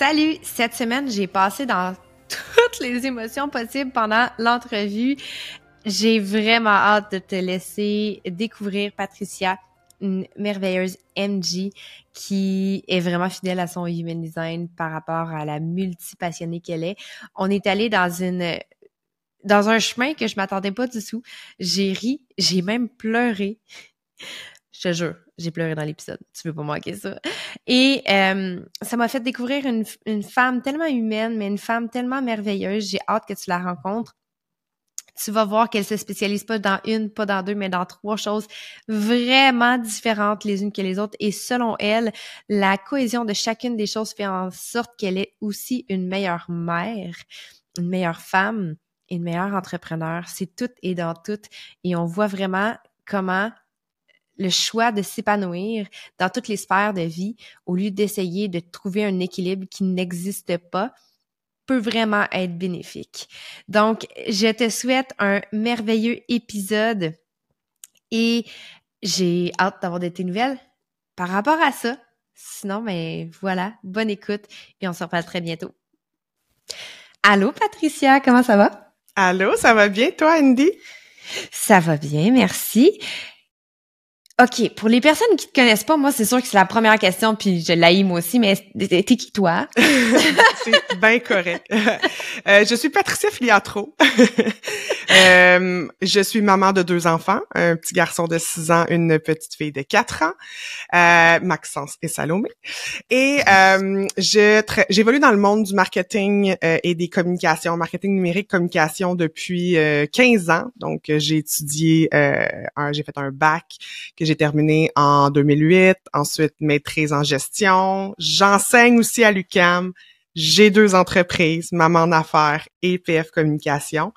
Salut! Cette semaine, j'ai passé dans toutes les émotions possibles pendant l'entrevue. J'ai vraiment hâte de te laisser découvrir Patricia, une merveilleuse MG qui est vraiment fidèle à son human design par rapport à la multipassionnée qu'elle est. On est allé dans une dans un chemin que je m'attendais pas du tout. J'ai ri, j'ai même pleuré. Je te jure, j'ai pleuré dans l'épisode. Tu veux pas manquer ça. Et euh, ça m'a fait découvrir une, une, femme tellement humaine, mais une femme tellement merveilleuse. J'ai hâte que tu la rencontres. Tu vas voir qu'elle se spécialise pas dans une, pas dans deux, mais dans trois choses vraiment différentes les unes que les autres. Et selon elle, la cohésion de chacune des choses fait en sorte qu'elle est aussi une meilleure mère, une meilleure femme, une meilleure entrepreneur. C'est tout et dans tout. Et on voit vraiment comment le choix de s'épanouir dans toutes les sphères de vie au lieu d'essayer de trouver un équilibre qui n'existe pas peut vraiment être bénéfique. Donc, je te souhaite un merveilleux épisode et j'ai hâte d'avoir de tes nouvelles par rapport à ça. Sinon, ben voilà, bonne écoute et on se reparle très bientôt. Allô Patricia, comment ça va? Allô, ça va bien toi Andy? Ça va bien, merci. OK, pour les personnes qui te connaissent pas, moi, c'est sûr que c'est la première question, puis je l'ai moi aussi, mais t'es qui toi? c'est bien correct. Euh, je suis Patricia Filiatro. euh, je suis maman de deux enfants, un petit garçon de 6 ans, une petite fille de 4 ans, euh, Maxence et Salomé. Et j'évolue dans le monde du marketing et des communications, marketing numérique, communication depuis 15 euh, ans. Donc, j'ai étudié, j'ai fait un bac que j'ai terminé en 2008, ensuite maîtrise en gestion. J'enseigne aussi à l'UCAM. J'ai deux entreprises, Maman en affaires et PF Communication.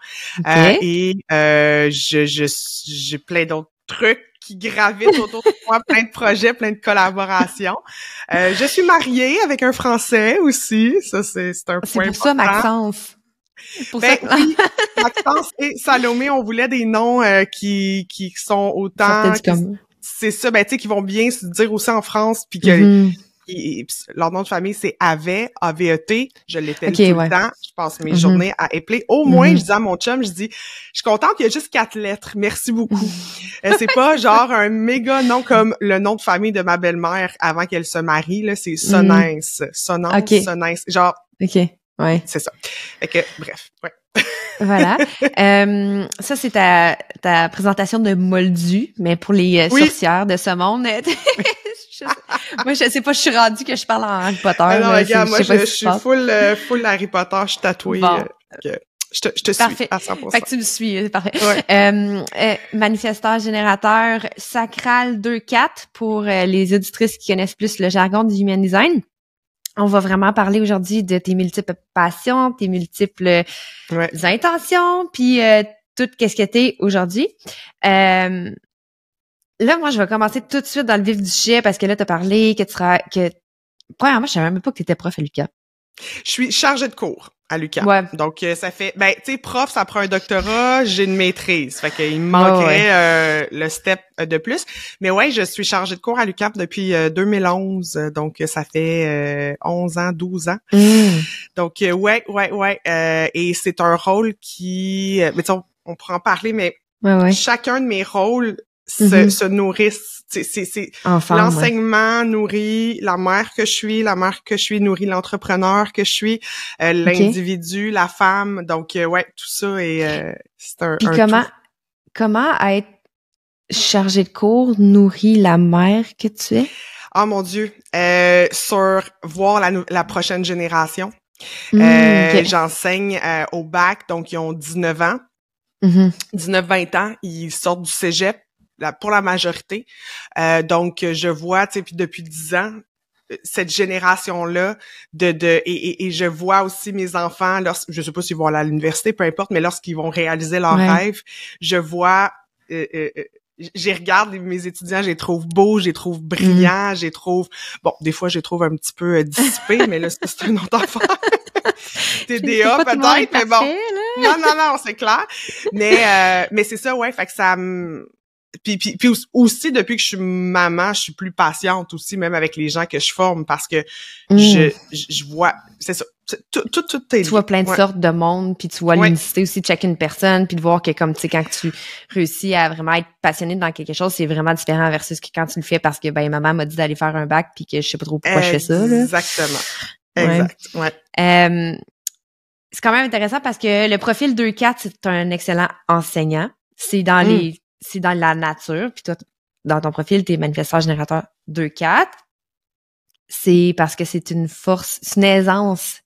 Euh, et euh, je, je, j'ai plein d'autres trucs qui gravitent autour de moi, plein de projets, plein de collaborations. Euh, je suis mariée avec un Français aussi. Ça, c'est, c'est un point C'est pour ça, Maxence. Pour ben, oui, Maxence et Salomé, on voulait des noms euh, qui, qui sont autant c'est ça, ben tu sais, qui vont bien se dire aussi en France, puis que leur nom de famille c'est Ave, A-V-E-T. Je l'ai tout le temps. Je passe mes mm-hmm. journées à épeler. Au moins, mm-hmm. je dis à mon chum, je dis, je suis contente qu'il y a juste quatre lettres. Merci beaucoup. Euh, c'est pas genre un méga nom comme le nom de famille de ma belle-mère avant qu'elle se marie. Là, c'est Sonens, Sonance, okay. Genre. Ok. Ouais. C'est ça. Fait que, bref. Ouais voilà. Euh, ça, c'est ta, ta présentation de Moldu, mais pour les euh, sorcières de ce monde. moi, je sais pas, je suis rendue que je parle en Harry Potter. Ah non, regarde, moi, je, suis full, euh, full Harry Potter, je suis tatouée. je te, je te suis à 100%. Fait que tu me suis, parfait. Ouais. manifesteur générateur sacral 2-4 pour les auditrices qui connaissent plus le jargon du human design. On va vraiment parler aujourd'hui de tes multiples passions, tes multiples intentions, puis euh, tout qu'est-ce que t'es aujourd'hui. Euh, là, moi, je vais commencer tout de suite dans le vif du sujet parce que là, tu as parlé que tu seras que premièrement, je savais même pas que tu étais prof à Lucas. Je suis chargée de cours à l'UQAM. Donc, euh, ça fait... Ben, tu sais, prof, ça prend un doctorat, j'ai une maîtrise. Fait qu'il me manquerait euh, le step euh, de plus. Mais ouais, je suis chargée de cours à l'UQAM depuis 2011. Donc, ça fait 11 ans, 12 ans. Mm. Donc, ouais, ouais, ouais. et c'est un rôle qui... Mais on, on pourra en parler, mais chacun de mes rôles se, se nourrissent. C'est, ouais. l'enseignement nourrit la mère que je suis, la mère que je suis nourrit l'entrepreneur que je suis, euh, l'individu, la femme. Donc euh, ouais, tout ça est euh, c'est un. Puis un comment, tout. comment être chargé de cours nourrit la mère que tu es? Oh mon Dieu, euh, sur voir la, la prochaine génération. Mm, Euh, ok. J'enseigne euh, au bac, donc ils ont 19 ans. Mhm. 19-20 ans, ils sortent du cégep la- pour la majorité. Euh, donc, je vois, tu sais, puis depuis 10 ans, euh, cette génération-là de de et, et, et je vois aussi mes enfants lors je sais pas s'ils vont aller à l'université peu importe mais lorsqu'ils vont réaliser leurs Ouais. rêves je vois euh, euh, euh, j'y regarde mes étudiants, je les trouve beaux, je les trouve brillants, je les trouve bon, des fois je les trouve un petit peu euh, dissipés, mais là c'est un autre affaire. TDA peut-être, mais bon. parfait. Non, non, non, c'est clair. Mais euh, mais c'est ça, ouais, fait que ça me puis, puis, puis aussi- depuis que je suis maman, je suis plus patiente aussi, même avec les gens que je forme, parce que Mm. je, je, vois, c'est ça, tout, tout, tout est tu vois plein de ouais. sortes de monde, puis tu vois Ouais. l'unicité aussi de chacune personne, puis de voir que comme tu sais quand tu réussis à vraiment être passionné dans quelque chose, c'est vraiment différent versus que quand tu le fais parce que ben maman m'a dit d'aller faire un bac puis que je sais pas trop pourquoi je fais ça là. Exactement. Exact. Ouais. Euh, c'est quand même intéressant parce que le profil 2-4, c'est un excellent enseignant. C'est dans Mm. les c'est dans la nature. Puis toi, dans ton profil, t'es manifesteur générateur 2-4. C'est parce que c'est une force, c'est une aisance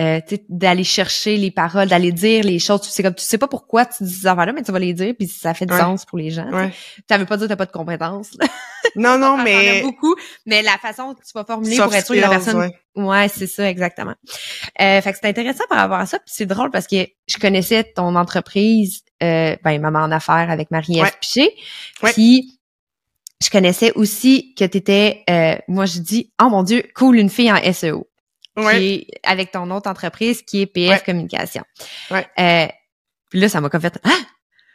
euh, d'aller chercher les paroles, d'aller dire les choses. Tu sais comme tu sais pas pourquoi tu dis ces affaires-là, mais tu vas les dire, puis ça fait du Ouais. sens pour les gens. Ouais. Ça veut pas dire que t'as pas de compétences. là. Non, non, as mais beaucoup, mais la façon que tu vas formuler soft pour être sûr que la personne ouais. Ouais, c'est ça, exactement. Euh, fait que c'est intéressant par rapport à ça. Puis c'est drôle parce que je connaissais ton entreprise, euh, ben, Maman en affaires avec Marie-Ève. Piché. Ouais. Puis je connaissais aussi que tu étais, moi je dis, oh mon Dieu, cool, une fille en SEO. Ouais. Qui est avec ton autre entreprise qui est PF Ouais. Communication. Ouais. Euh, puis là, ça m'a comme fait, ah!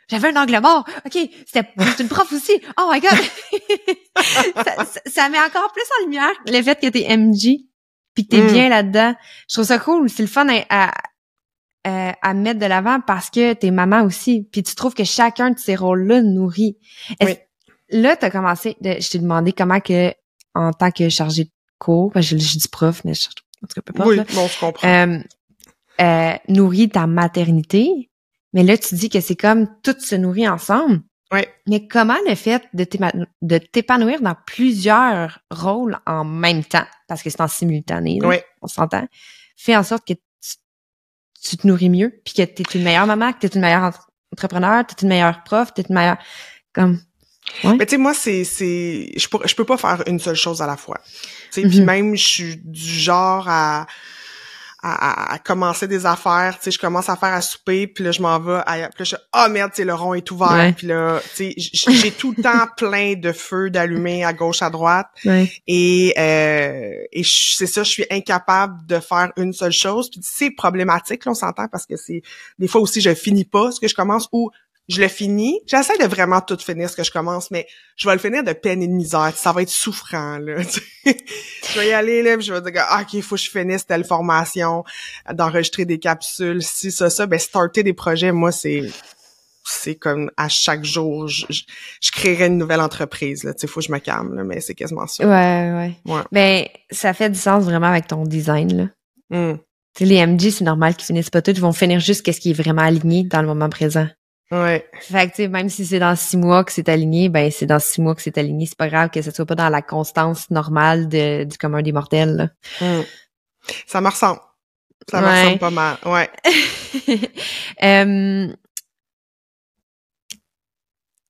J'avais un angle mort. OK, c'était une prof aussi. Oh my God! ça, ça- ça met encore plus en lumière le fait que t'es MG puis que t'es Mm. bien là-dedans. Je trouve ça cool. C'est le fun à, à, à- à mettre de l'avant parce que t'es maman aussi. Puis tu trouves que chacun de ces rôles-là nourrit. Oui. Là, t'as commencé, de- je t'ai demandé comment que, en tant que chargé de cours, que je, je dis prof, mais je, en tout cas, peu importe, Oui, là, bon, je comprends. euh, euh, nourrit ta maternité. Mais là, tu dis que c'est comme tout se nourrit ensemble. Oui. Mais comment le fait de t'épanouir dans plusieurs rôles en même temps, parce que c'est en simultané, là, Oui. on s'entend, fait en sorte que tu, tu te nourris mieux, puis que tu es une meilleure maman, que tu es une meilleure entre- entrepreneur, tu es une meilleure prof, tu es une meilleure... Comme... Mais tu sais, moi, c'est, c'est, je peux, je peux pas faire une seule chose à la fois. Tu sais, puis Mhm. même, je suis du genre à, à, à- commencer des affaires. Tu sais, je commence à faire à souper, puis là, je m'en vais. À, puis là, je ah merde, tu sais, le rond est ouvert. Ouais. Puis là, tu sais, j'ai tout le temps plein de feux d'allumés à gauche, à droite. Ouais. Et, euh, et je- c'est ça, je suis incapable de faire une seule chose. Puis c'est problématique, là, on s'entend, parce que c'est des fois aussi je finis pas ce que je commence ou je le finis. J'essaie de vraiment tout finir ce que je commence, mais je vais le finir de peine et de misère. Ça va être souffrant, là. je vais y aller, là, puis je vais dire, ah, OK, il faut que je finisse telle formation, d'enregistrer des capsules, si, ça, ça. Ben, starter des projets, moi, c'est c'est comme à chaque jour, je, je, je créerais une nouvelle entreprise, là. Tu sais, faut que je me calme, là, mais c'est quasiment ça. Ouais, ouais. Ouais. Ben, ça fait du sens vraiment avec ton design, là. Tu sais, les MG, c'est normal qu'ils finissent pas tout. Ils vont finir juste qu'est-ce qui est vraiment aligné dans le moment présent. Ouais. Fait que, même si c'est dans six mois que c'est aligné, ben, c'est dans six mois que c'est aligné. C'est pas grave que ce soit pas dans la constance normale de, du commun des mortels, là. Hum. Ça me ressemble. Ça me Ouais. ressemble pas mal. Ouais. Euh,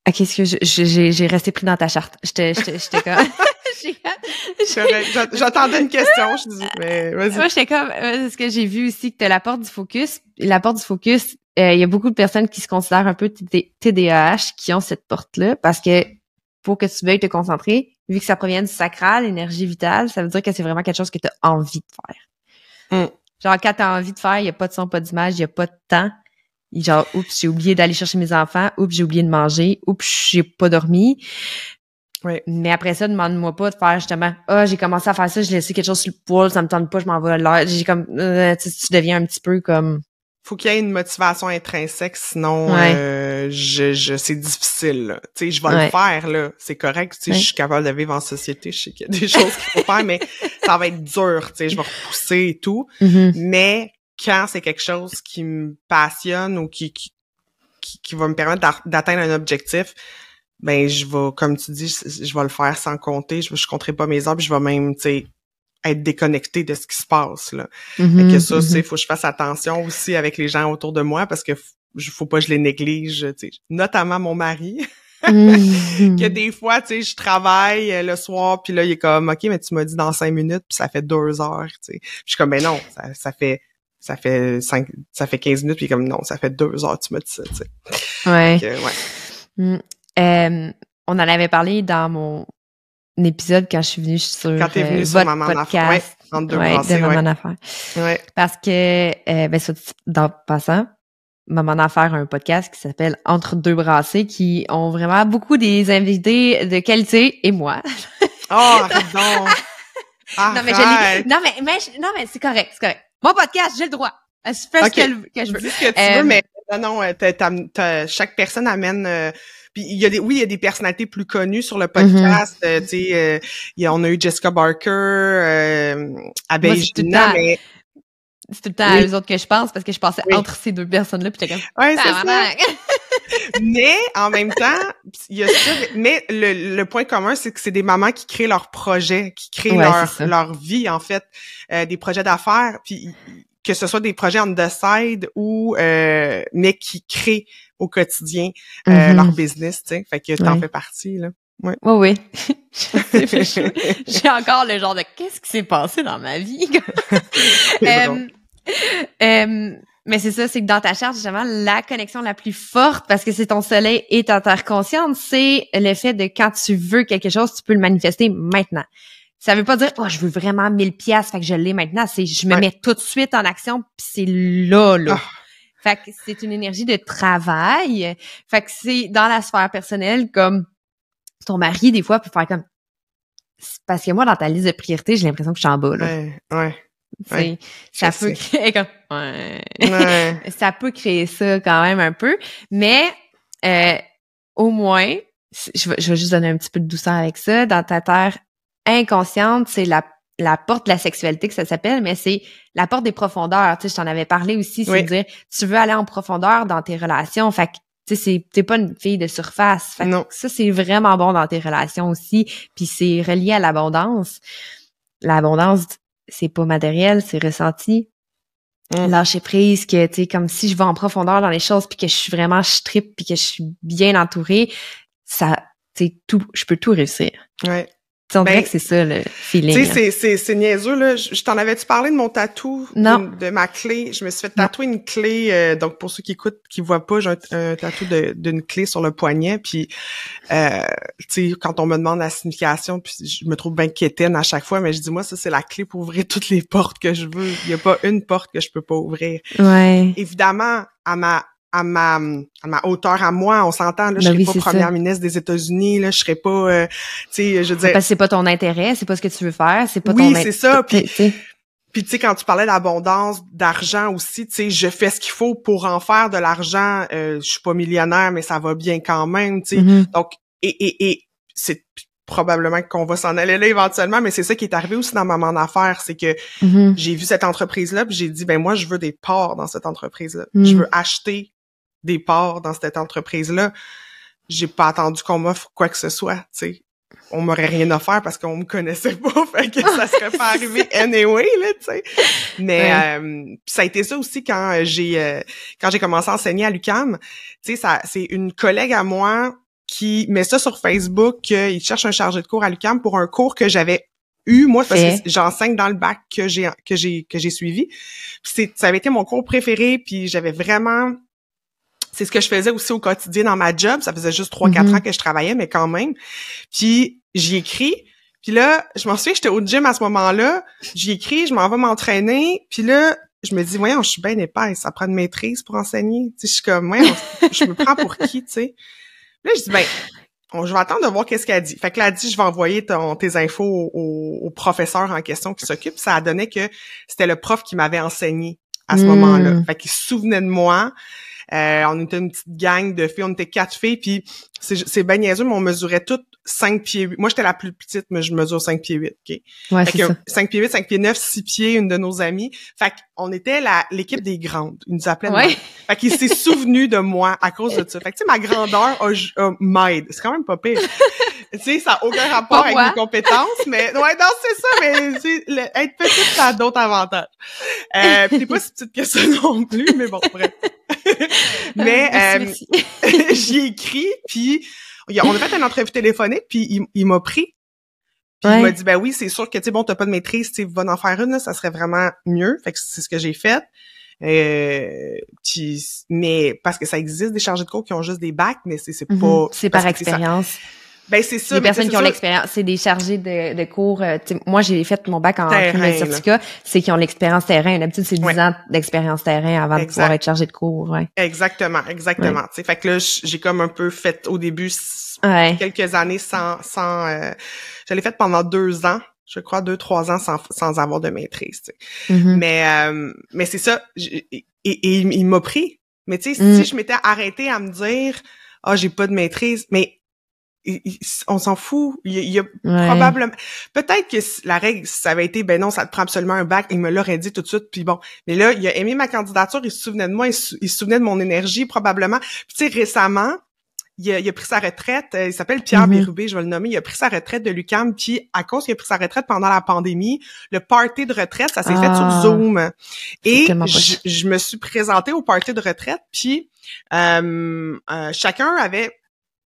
Ok, est-ce que j'ai resté pris dans ta charte? J'étais comme... J'attendais une question, je dis, mais vas-y. Moi, j'étais comme, euh, ce que j'ai vu aussi, que t'as la porte du focus. La porte du focus, euh, il y a beaucoup de personnes qui se considèrent un peu TD TDAH qui ont cette porte-là parce que pour que tu veuilles te concentrer, vu que ça provient du sacral, l'énergie vitale, ça veut dire que c'est vraiment quelque chose que tu as envie de faire. Mm. Genre, quand tu as envie de faire, il n'y a pas de son, pas d'image, il n'y a pas de temps. Genre, oups, j'ai oublié d'aller chercher mes enfants, oups, j'ai oublié de manger, oups, j'ai pas dormi. Ouais. Mais après ça, demande-moi pas de faire justement, ah, j'ai commencé à faire ça, j'ai laissé quelque chose sur le poil, ça me tente pas, je m'en vais là. J'ai comme, euh, tu deviens un petit peu comme faut qu'il y ait une motivation intrinsèque, sinon Ouais. euh, je, je c'est difficile. Tu sais, je vais Ouais. le faire là, c'est correct. Tu sais, Ouais. je suis capable de vivre en société, je sais qu'il y a des choses qu'il faut faire, mais ça va être dur. Tu sais, je vais repousser et tout. Mhm. Mais quand c'est quelque chose qui me passionne ou qui qui, qui, qui va me permettre d'atteindre un objectif, ben je vais, comme tu dis, je, je vais le faire sans compter. Je, je compterai pas mes heures, puis je vais même, tu sais, être déconnecté de ce qui se passe là. Fait Mhm. que ça, Mhm. c'est faut que je fasse attention aussi avec les gens autour de moi parce que je- faut pas que je les néglige, notamment mon mari. Mhm. que des fois, tu sais, je travaille euh, le soir, puis là, il est comme, OK, mais tu m'as dit dans cinq minutes, puis ça fait deux heures, tu sais. Je suis comme, ben non, ça, ça fait ça fait cinq, ça fait 15 minutes, puis comme, non, ça fait deux heures, tu m'as dit ça, tu sais. Ouais. Fait que, ouais. Mm. Euh, on en avait parlé dans mon épisode quand je suis venue sur, Quand t'es venue euh, sur votre Maman en podcast. Entre deux Ouais, brassées, de ouais. Maman en Affaires. ouais. Parce que, euh, ben, dans passant, Maman en Affaires a un podcast qui s'appelle Entre deux brassées qui ont vraiment beaucoup des invités de qualité et moi. Oh, donc! non, mais je non, mais, mais je- non, mais c'est correct, c'est correct. Mon podcast, j'ai le droit. Je fais ce que, que je veux. Dis ce que tu Euh, veux, mais non, non, euh, t'as- chaque personne amène. euh, puis il y a des, oui, il y a des personnalités plus connues sur le podcast. Mm-hmm. euh, tu sais, euh, il y a- on a eu Jessica Barker, euh, Abeille Moi, c'est tout le Gina, temps- mais C'est tout le temps Oui. à eux autres que je pense parce que je passais Oui. entre ces deux personnes-là puis j'étais comme, ouais, c'est ça. Mais en même temps, il y a ça. Mais le, le point commun, c'est que c'est des mamans qui créent leurs projets, qui créent Ouais, leur leur vie en fait, euh, des projets d'affaires, puis que ce soit des projets on the side ou euh, mais qui créent au quotidien euh, Mhm. leur business, tu sais. Fait que t'en Ouais. fais partie là. Oui, oui. Je- J'ai encore le genre de qu'est-ce qui s'est passé dans ma vie. Euh, euh, mais c'est ça, c'est que dans ta charte, justement, la connexion la plus forte, parce que c'est ton soleil et ta terre consciente, c'est le fait de quand tu veux quelque chose, tu peux le manifester maintenant. Ça veut pas dire, oh, je veux vraiment 1000 pièces, fait que je l'ai maintenant. C'est, je me Ouais. mets tout de suite en action, puis c'est là, là. Ah. Fait que c'est une énergie de travail. Fait que c'est dans la sphère personnelle, comme ton mari, des fois, peut faire comme, parce que moi, dans ta liste de priorités, j'ai l'impression que je suis en bas, là. Ouais, ouais, ça peut créer comme, ouais. ouais. ça peut créer ça quand même un peu, mais euh, au moins, je vais, je vais juste donner un petit peu de douceur avec ça. Dans ta terre inconsciente, c'est la la porte de la sexualité que ça s'appelle, mais c'est la porte des profondeurs. Tu sais, je t'en avais parlé aussi, c'est Oui. dire tu veux aller en profondeur dans tes relations. Fait que tu sais, c'est t'es pas une fille de surface. Fait que ça c'est vraiment bon dans tes relations aussi. Puis c'est relié à l'abondance. L'abondance, c'est pas matériel, c'est ressenti Mm. lâcher prise que tu sais comme si je vais en profondeur dans les choses puis que je suis vraiment je tripe puis que je suis bien entourée ça tu sais tout je peux tout réussir ouais. On Ben, dirait que c'est ça le feeling Tu sais, c'est, c'est, niaiseux, là. Je, je t'en avais-tu parlé de mon tatou? Non. De, ma clé? Je me suis fait tatouer une clé. euh, donc, pour ceux qui écoutent, qui voient pas, j'ai un, un tatou d'une clé sur le poignet. Puis, euh, tu sais, quand on me demande la signification, puis je me trouve bien quétaine à chaque fois, mais je dis, moi, ça, c'est la clé pour ouvrir toutes les portes que je veux. Il y a pas une porte que je peux pas ouvrir. ouais Évidemment, à ma à ma à ma hauteur à moi, on s'entend là, je Ben serai oui, pas première ça. ministre des États-Unis là, je serai pas euh, tu sais, je veux dire parce que c'est pas ton intérêt c'est pas ce que tu veux faire c'est pas Oui, ton c'est ça, puis-. Puis tu sais quand tu parlais d'abondance, d'argent aussi, tu sais, je fais ce qu'il faut pour en faire de l'argent. Euh, je suis pas millionnaire, mais ça va bien quand même, tu sais. Mhm. Donc et et et c'est probablement qu'on va s'en aller là éventuellement, mais c'est ça qui est arrivé aussi dans Maman d'affaires, c'est que Mhm. j'ai vu cette entreprise là, puis j'ai dit ben moi je veux des parts dans cette entreprise là. Mm. Je veux acheter des parts dans cette entreprise là. J'ai pas attendu qu'on m'offre quoi que ce soit, tu sais. On m'aurait rien offert parce qu'on me connaissait pas, fait que ça serait pas arrivé anyway là, tu sais. Mais Ouais. euh, ça a été ça aussi quand euh, j'ai euh, quand j'ai commencé à enseigner à l'UCAM. Tu sais ça c'est une collègue à moi qui met ça sur Facebook qu'il cherche un chargé de cours à l'UCAM pour un cours que j'avais eu moi parce Fait. que j'enseigne dans le bac que j'ai que j'ai que j'ai suivi. Puis c'est ça avait été mon cours préféré puis j'avais vraiment c'est ce que je faisais aussi au quotidien dans ma job, ça faisait juste 3 4 Mhm. ans que je travaillais mais quand même. Puis j'y écris puis là, je m'en souviens, j'étais au gym à ce moment-là, j'y écris, je m'en vais m'entraîner, puis là, je me dis, voyons, je suis bien épaisse, ça prend une maîtrise pour enseigner. Tu sais, je suis comme, voyons, je me prends pour qui, tu sais? Là, je dis, ben, on- je vais attendre de voir qu'est-ce qu'elle dit. Fait que là, elle dit, je vais envoyer ton, tes infos au, au- au professeur en question qui s'occupe. Ça a donné que c'était le prof qui m'avait enseigné à ce Mm. moment-là. Fait qu'il se souvenait de moi. Euh, on était une petite gang de filles, on était quatre filles, puis c'est c'est ben niaiseux, mais on mesurait toutes 5 pieds 8. Moi, j'étais la plus petite, mais je mesure 5 pieds 8, OK? Ouais, Fait que ça. 5 pieds 8, 5 pieds 9, 6 pieds, une de nos amies. Fait qu'on était la l'équipe des grandes. Ils nous appelaient Ouais. Fait qu'il s'est souvenu de moi à cause de ça. Fait que, tu sais, ma grandeur a, a- m'aide. C'est quand même pas pire. tu sais, ça n'a aucun rapport avec mes compétences, mais, ouais, non, c'est ça, mais, tu sais, le- être petite, ça a d'autres avantages. Euh, pis t'es pas si petite que ça non plus, mais bon, bref. mais, Euh, euh, merci, j'y ai écrit, puis on a fait une entrevue téléphonique, puis il, il m'a pris. Puis Ouais. il m'a dit, ben oui, c'est sûr que, tu sais, bon, t'as pas de maîtrise, tu sais, va en faire une, là, ça serait vraiment mieux. Fait que c'est ce que j'ai fait. Euh, puis- mais parce que ça existe des chargés de cours qui ont juste des bacs, mais c'est c'est Mhm. pas... C'est par expérience. Ben c'est ça. les personnes qui ont l'expérience, c'est des chargés de, de cours. euh, moi, j'ai fait mon bac en Terrain, certificat. C'est qui ont l'expérience terrain. D'habitude, c'est 10 Ouais. ans d'expérience terrain avant de pouvoir être chargé de cours. Ouais. Exactement, exactement. Tu sais, fait que là, j'ai comme un peu fait au début Ouais. quelques années sans... sans euh, je l'ai fait pendant deux ans, je crois, deux, trois ans sans, sans avoir de maîtrise, tu sais. Mhm. Mais euh, mais c'est ça. Et, et il, m'a pris. Mais tu sais, Mm. si je m'étais arrêtée à me dire ah j'ai pas de maîtrise, mais il- il- on s'en fout. Il, y a- il y a Ouais. probablement peut-être que la règle ça avait été ben non ça te prend absolument un bac. Il me l'aurait dit tout de suite. Puis bon, mais là il a aimé ma candidature. Il se souvenait de moi. Il se, il se souvenait de mon énergie probablement. Puis tu sais récemment. Il a, il a pris sa retraite, euh, il s'appelle Pierre. Bérubé, je vais le nommer, il a pris sa retraite de l'UQAM, puis à cause qu'il a pris sa retraite pendant la pandémie, le party de retraite, ça s'est fait Ah. sur Zoom. Et je, je me suis présentée au party de retraite, puis euh, euh, chacun avait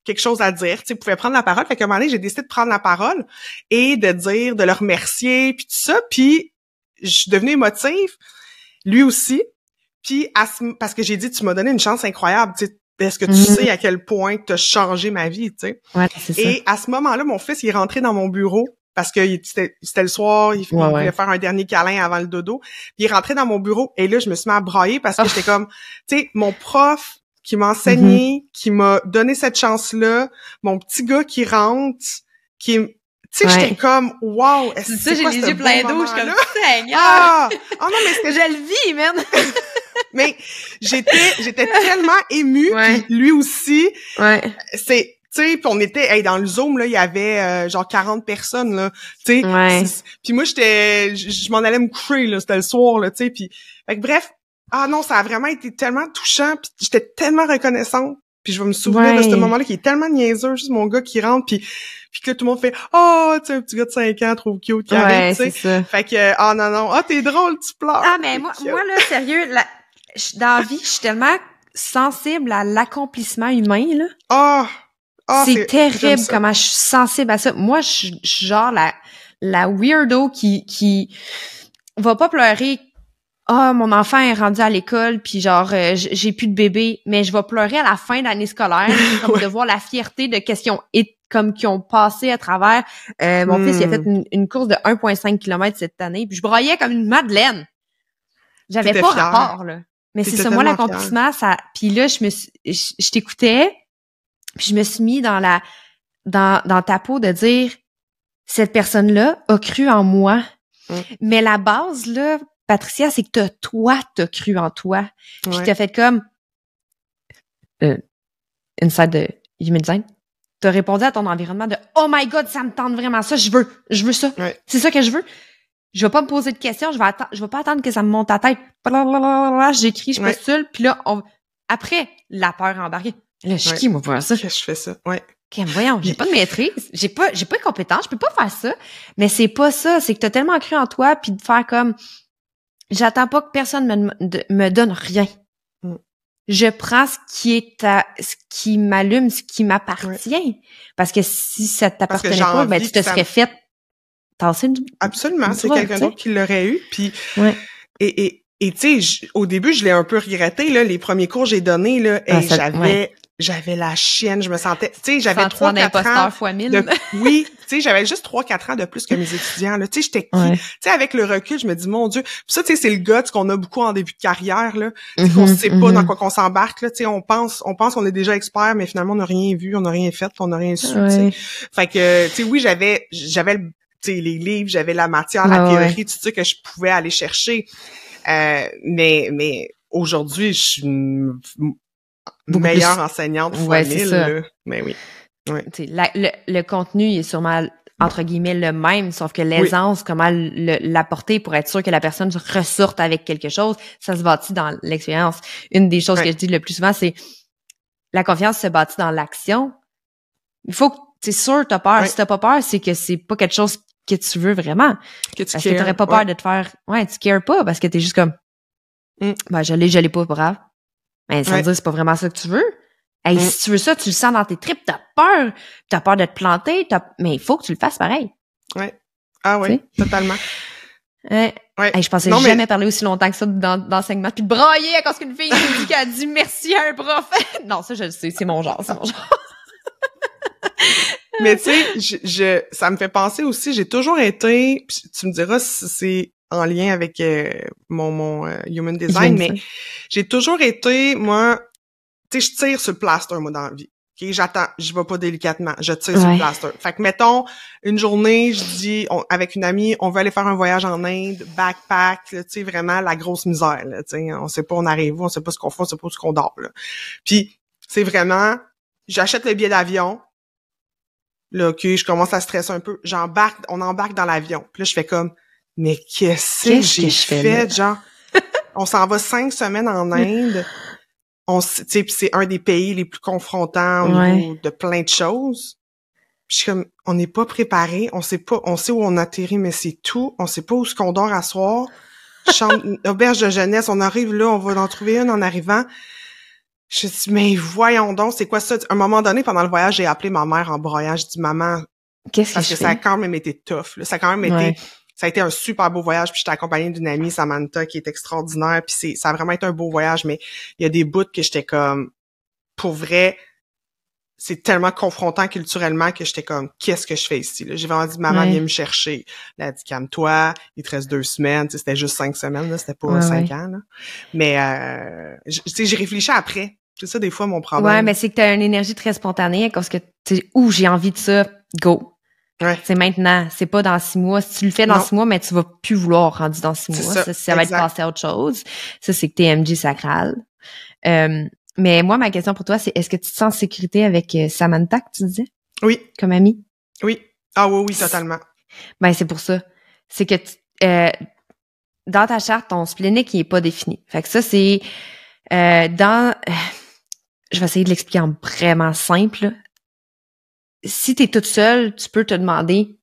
quelque chose à dire, tu sais, pouvait prendre la parole. Fait qu'à un moment donné, j'ai décidé de prendre la parole et de dire, de le remercier, puis tout ça. Puis je suis devenue émotive, lui aussi. Puis à ce- parce que j'ai dit, tu m'as donné une chance incroyable, tu sais, est-ce que tu Mhm. sais à quel point tu as changé ma vie, tu sais? Ouais, c'est ça. Et à ce moment-là, mon fils, il est rentré dans mon bureau parce que c'était le soir, il, Ouais, voulait ouais. faire un dernier câlin avant le dodo. Puis il est rentré dans mon bureau et là, je me suis mis à brailler parce que Oh. j'étais comme, tu sais, mon prof qui m'a enseigné, qui m'a donné cette chance-là, mon petit gars qui rentre, qui tu sais, Ouais. j'étais comme, wow, est-ce que j'ai les yeux pleins d'eau. Je suis comme, Seigneur! Ah! Ah non, mais c'était Je le vis, man! mais j'étais j'étais tellement émue Ouais. puis lui aussi Ouais. c'est tu sais puis on était hey, dans le zoom là il y avait euh, genre 40 personnes là tu sais Ouais. Puis moi j'étais je m'en allais me coucher là c'était le soir là tu sais puis fait que bref ah non ça a vraiment été tellement touchant puis j'étais tellement reconnaissante puis je vais me souvenir de ce moment-là qui est tellement niaiseux juste mon gars qui rentre puis puis que tout le monde fait oh tu sais un petit gars de 5 ans trop cute qui Ouais, arrive tu sais fait que ah non non ah t'es drôle tu pleures Ah, mais moi, moi là, sérieux, la, dans la vie, je suis tellement sensible à l'accomplissement humain, là. ah ah, c'est terrible comment je suis sensible à ça. Moi, je suis je suis genre la, la weirdo qui, qui va pas pleurer. Ah, mon enfant est rendu à l'école, puis genre, euh, j'ai plus de bébé, mais je vais pleurer à la fin de l'année scolaire, comme Ouais. de voir la fierté de ont, et- comme qu'ils ont passé à travers. Euh, mon fils, il a Hmm. fait une, une course de 1,5 km cette année, puis je broyais comme une madeleine. J'avais pas fière. rapport, là. Mais c'est ça, moi, l'accomplissement, ça... Puis là, je me suis... Je, je t'écoutais, puis je me suis mis dans la... Dans, dans ta peau de dire, cette personne-là a cru en moi. Mm. Mais la base, là, Patricia, c'est que t'as, toi, t'as cru en toi. Puis Ouais. t'as fait comme... Euh, inside de Human Design. T'as répondu à ton environnement de « Oh my God, ça me tente vraiment ça, je veux, je veux ça. Ouais. C'est ça que je veux. Je vais pas me poser de questions, je vais attendre, je vais pas attendre que ça me monte à tête. J'écris, je postule, puis là, on... après, la peur embarquée. Là, je suis qui, moi, pour ça? que je fais ça? Ouais Ok, voyons, j'ai pas de maîtrise, j'ai pas, j'ai pas de compétences, je peux pas faire ça. Mais c'est pas ça, c'est que t'as tellement cru en toi, puis de faire comme, j'attends pas que personne me, de- me donne rien. Mm. Je prends ce qui est à, ce qui m'allume, ce qui m'appartient. Parce que si ça t'appartenait pas, ben tu te serais fait tasser une... Absolument, c'est quelqu'un d'autre qui l'aurait eu. Puis Ouais. et et et tu sais, au début, je l'ai un peu regretté là. Les premiers cours que j'ai donnés là, Ah, et j'avais ouais. j'avais la chienne. Je me sentais, tu sais, j'avais Sentiment trois quatre ans. d'imposteur fois mille. De, oui, tu sais, j'avais juste trois quatre ans de plus que mes étudiants là. Tu sais, j'étais qui? Ouais. Tu sais, avec le recul, je me dis mon Dieu. Puis ça, tu sais, c'est le gars qu'on a beaucoup en début de carrière là. Tu sais, qu'on Mhm, sait pas mhm. dans quoi qu'on s'embarque là. Tu sais, on pense on pense qu'on est déjà expert, mais finalement on n'a rien vu, on n'a rien fait, on n'a rien su. tu sais. Ouais. Fait que, tu sais, oui, j'avais, j'avais, le- les livres, j'avais la matière, la Ouais, théorie, tout ça que je pouvais aller chercher. Euh, mais mais aujourd'hui, je suis une Beaucoup meilleure plus- enseignante fois Ouais, mille, ça. Mais oui. Tu sais, la- le, le contenu il est sûrement entre guillemets le même, sauf que l'aisance, comment l'apporter pour être sûr que la personne ressorte avec quelque chose, ça se bâtit dans l'expérience. Une des choses Ouais. que je dis le plus souvent, c'est la confiance se bâtit dans l'action. Il faut que c'est sûr t'as peur. Ouais. Si t'as pas peur, c'est que c'est pas quelque chose que tu veux vraiment. Que tu Parce que t'aurais pas peur ouais. de te faire. Ouais, tu cares pas parce que t'es juste comme. Mm. Ben, je l'ai, je l'ai pas, grave. Mais ça veut Ouais. dire c'est pas vraiment ça que tu veux. Hey, Mm. si tu veux ça, tu le sens dans tes tripes, t'as peur. T'as peur de te planter, t'as- mais il faut que tu le fasses pareil. Ah oui, Tu totalement. Ouais. Hey, je pensais Non, mais- jamais parler aussi longtemps que ça dans- d'enseignement, puis de brailler à cause qu'une fille qu'elle a dit merci à un prof. non, ça, je le sais, c'est mon genre, c'est mon genre. Mais tu sais, je, je- ça me fait penser aussi, j'ai toujours été, tu me diras si c'est en lien avec euh, mon, mon euh, human design, mais j'ai toujours été, moi, tu sais, je tire sur le plaster, moi, dans la vie. OK, j'attends, je vais pas délicatement, je tire sur le plaster. Fait que, mettons, une journée, je dis, on- avec une amie, on veut aller faire un voyage en Inde, backpack, tu sais, vraiment la grosse misère, là, tu sais, on sait pas où on arrive, où, on sait pas ce qu'on fait, on sait pas où ce qu'on dort, là. Puis, c'est vraiment, j'achète le billet d'avion, là, OK, je commence à stresser un peu, j'embarque, on embarque dans l'avion, puis là, je fais comme, mais qu'est-ce que j'ai fais fait, genre, on s'en va cinq semaines en Inde, on, c'est un des pays les plus confrontants au Ouais. niveau de plein de choses. Puis je suis comme, on n'est pas préparé, on sait pas, on sait où on atterrit, mais c'est tout. On sait pas où ce qu'on dort à soir. Chambre, auberge de jeunesse, on arrive là, on va en trouver une en arrivant. Je dis, mais voyons donc, c'est quoi ça? À un moment donné, pendant le voyage, j'ai appelé ma mère en broyant. Je dis, maman, Qu'est-ce que parce que ça a quand même été tough. là. Ça a quand même Ouais. été, ça a été un super beau voyage. Puis j'étais accompagnée d'une amie, Samantha, qui est extraordinaire. Puis c'est, ça a vraiment été un beau voyage. Mais il y a des bouts que j'étais comme, pour vrai, c'est tellement confrontant culturellement que j'étais comme, qu'est-ce que je fais ici? là? J'ai vraiment dit, maman, Ouais. viens me chercher. Elle a dit, calme-toi, il te reste deux semaines. Tu sais, c'était juste cinq semaines, là, c'était pas Ouais, cinq ouais. ans. Là. Mais, euh, tu sais, j'ai réfléchi après. C'est ça, des fois, mon problème. Ouais, mais c'est que t'as une énergie très spontanée parce que tu ouh, j'ai envie de ça, go. Ouais. C'est maintenant, c'est pas dans six mois. Si tu le fais dans Non. six mois, mais tu vas plus vouloir rendu dans six mois. ça, Ça, ça va être passé à autre chose. Ça, c'est que t'es MJ sacral. Euh, mais moi, ma question pour toi, c'est est-ce que tu te sens en sécurité avec euh, Samantha que tu disais, Oui, comme amie? oui. Ah oui, oui, totalement. Ben, c'est pour ça. C'est que tu- euh, dans ta charte, ton splénique, il est pas défini. Fait que ça, c'est euh, dans... je vais essayer de l'expliquer en vraiment simple. Si tu es toute seule, tu peux te demander...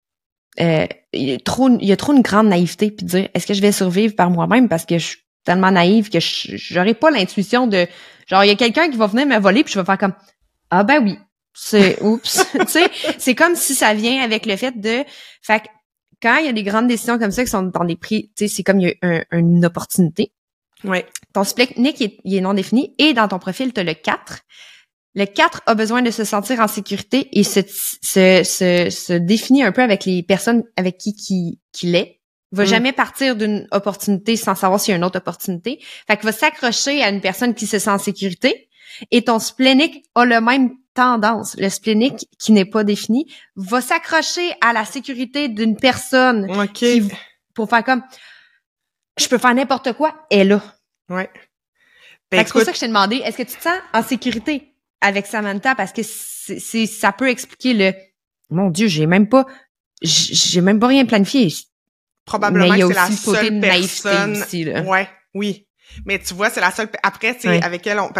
euh, il, y a trop, il y a trop une grande naïveté puis dire est-ce que je vais survivre par moi-même? Parce que je suis tellement naïve que j'aurais pas l'intuition de genre il y a quelqu'un qui va venir me voler puis je vais faire comme ah ben oui c'est oups tu sais c'est comme si ça vient avec le fait de fait que quand il y a des grandes décisions comme ça qui sont dans des prix, tu sais, c'est comme il y a un- une opportunité. Ouais. Ton splénique, il est, il est non défini et dans ton profil, tu as le 4. Le 4 a besoin de se sentir en sécurité et se, se, se, se définit un peu avec les personnes avec qui qui qu'il est. Va Mm. jamais partir d'une opportunité sans savoir s'il y a une autre opportunité. Fait qu'il va s'accrocher à une personne qui se sent en sécurité et ton splénique a le même tendance. Le splénique qui n'est pas défini va s'accrocher à la sécurité d'une personne OK. qui- pour faire comme je peux faire n'importe quoi, elle est là. Ouais. Ben, c'est pour ça que je t'ai demandé, est-ce que tu te sens en sécurité avec Samantha? Parce que c'est, c'est- ça peut expliquer le mon dieu, j'ai même pas j'ai même pas rien planifié. probablement que c'est la seule personne. aussi, là. Ouais, oui. Mais tu vois, c'est la seule. Après, Ouais. avec elle, on,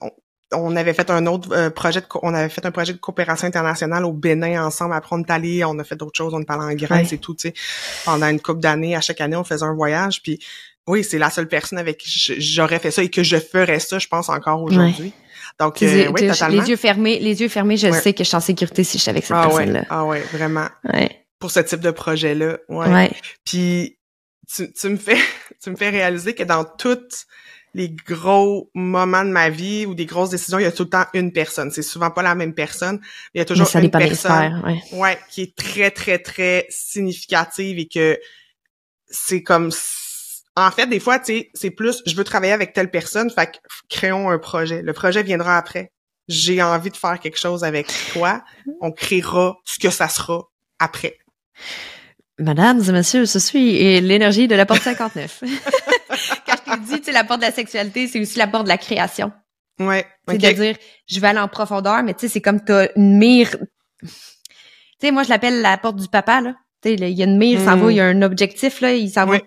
on, on avait fait un autre euh, projet de, on avait fait un projet de coopération internationale au Bénin ensemble. Après, on est allé, on a fait d'autres choses, on est allé en Grèce Ouais. et tout, tu sais. Pendant une couple d'années, à chaque année, on faisait un voyage. Puis, oui, c'est la seule personne avec qui j'aurais fait ça et que je ferais ça, je pense encore aujourd'hui. Donc, euh, oui, totalement. les yeux fermés, les yeux fermés, je Ouais. sais que je suis en sécurité si je suis avec cette ah ouais, personne-là. ah ouais, vraiment. Pour ce type de projet-là, ouais. Puis tu, tu me fais tu me fais réaliser que dans tous les gros moments de ma vie ou des grosses décisions, il y a tout le temps une personne. C'est souvent pas la même personne, mais il y a Mais toujours ça une personne ouais. ouais, qui est très très très significative et que c'est comme s- en fait des fois tu sais, c'est plus je veux travailler avec telle personne, fait que créons un projet. Le projet viendra après. J'ai envie de faire quelque chose avec toi, on créera ce que ça sera après. Mesdames et messieurs, ce suis l'énergie de la porte 59. c'est la porte de la sexualité, c'est aussi la porte de la création. Ouais. C'est de dire, je vais aller en profondeur, mais tu sais, c'est comme t'as une mire. Tu sais, moi, je l'appelle la porte du papa, là. Tu sais, il y a une mire, ça Mm. va, il y a un objectif, là, il s'en va.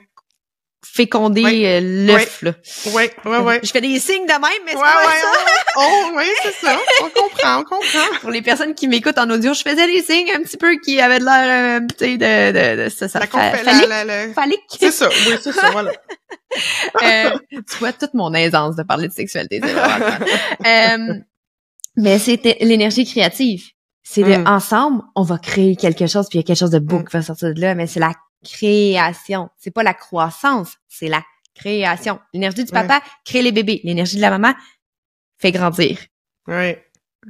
Féconder Ouais. euh, l'œuf, là. Ouais, ouais, ouais. Je fais des signes de même, mais c'est Ouais, pas ouais, ça. ouais. Oh, oui, c'est ça. On comprend, on comprend. Pour les personnes qui m'écoutent en audio, je faisais des signes un petit peu qui avaient de l'air, euh, tu sais, de, de, de, ça, ça, La fa- phallique. la- phallique. C'est ça, oui, c'est ça, voilà. Euh, tu vois toute mon aisance de parler de sexualité, c'est vraiment. Euh, mais c'était l'énergie créative. C'est de Mm. ensemble, on va créer quelque chose, puis il y a quelque chose de beau Mm. qui va sortir de là, mais c'est la création. C'est pas la croissance, c'est la création. L'énergie du Ouais. papa crée les bébés. L'énergie de la maman fait grandir. Sais,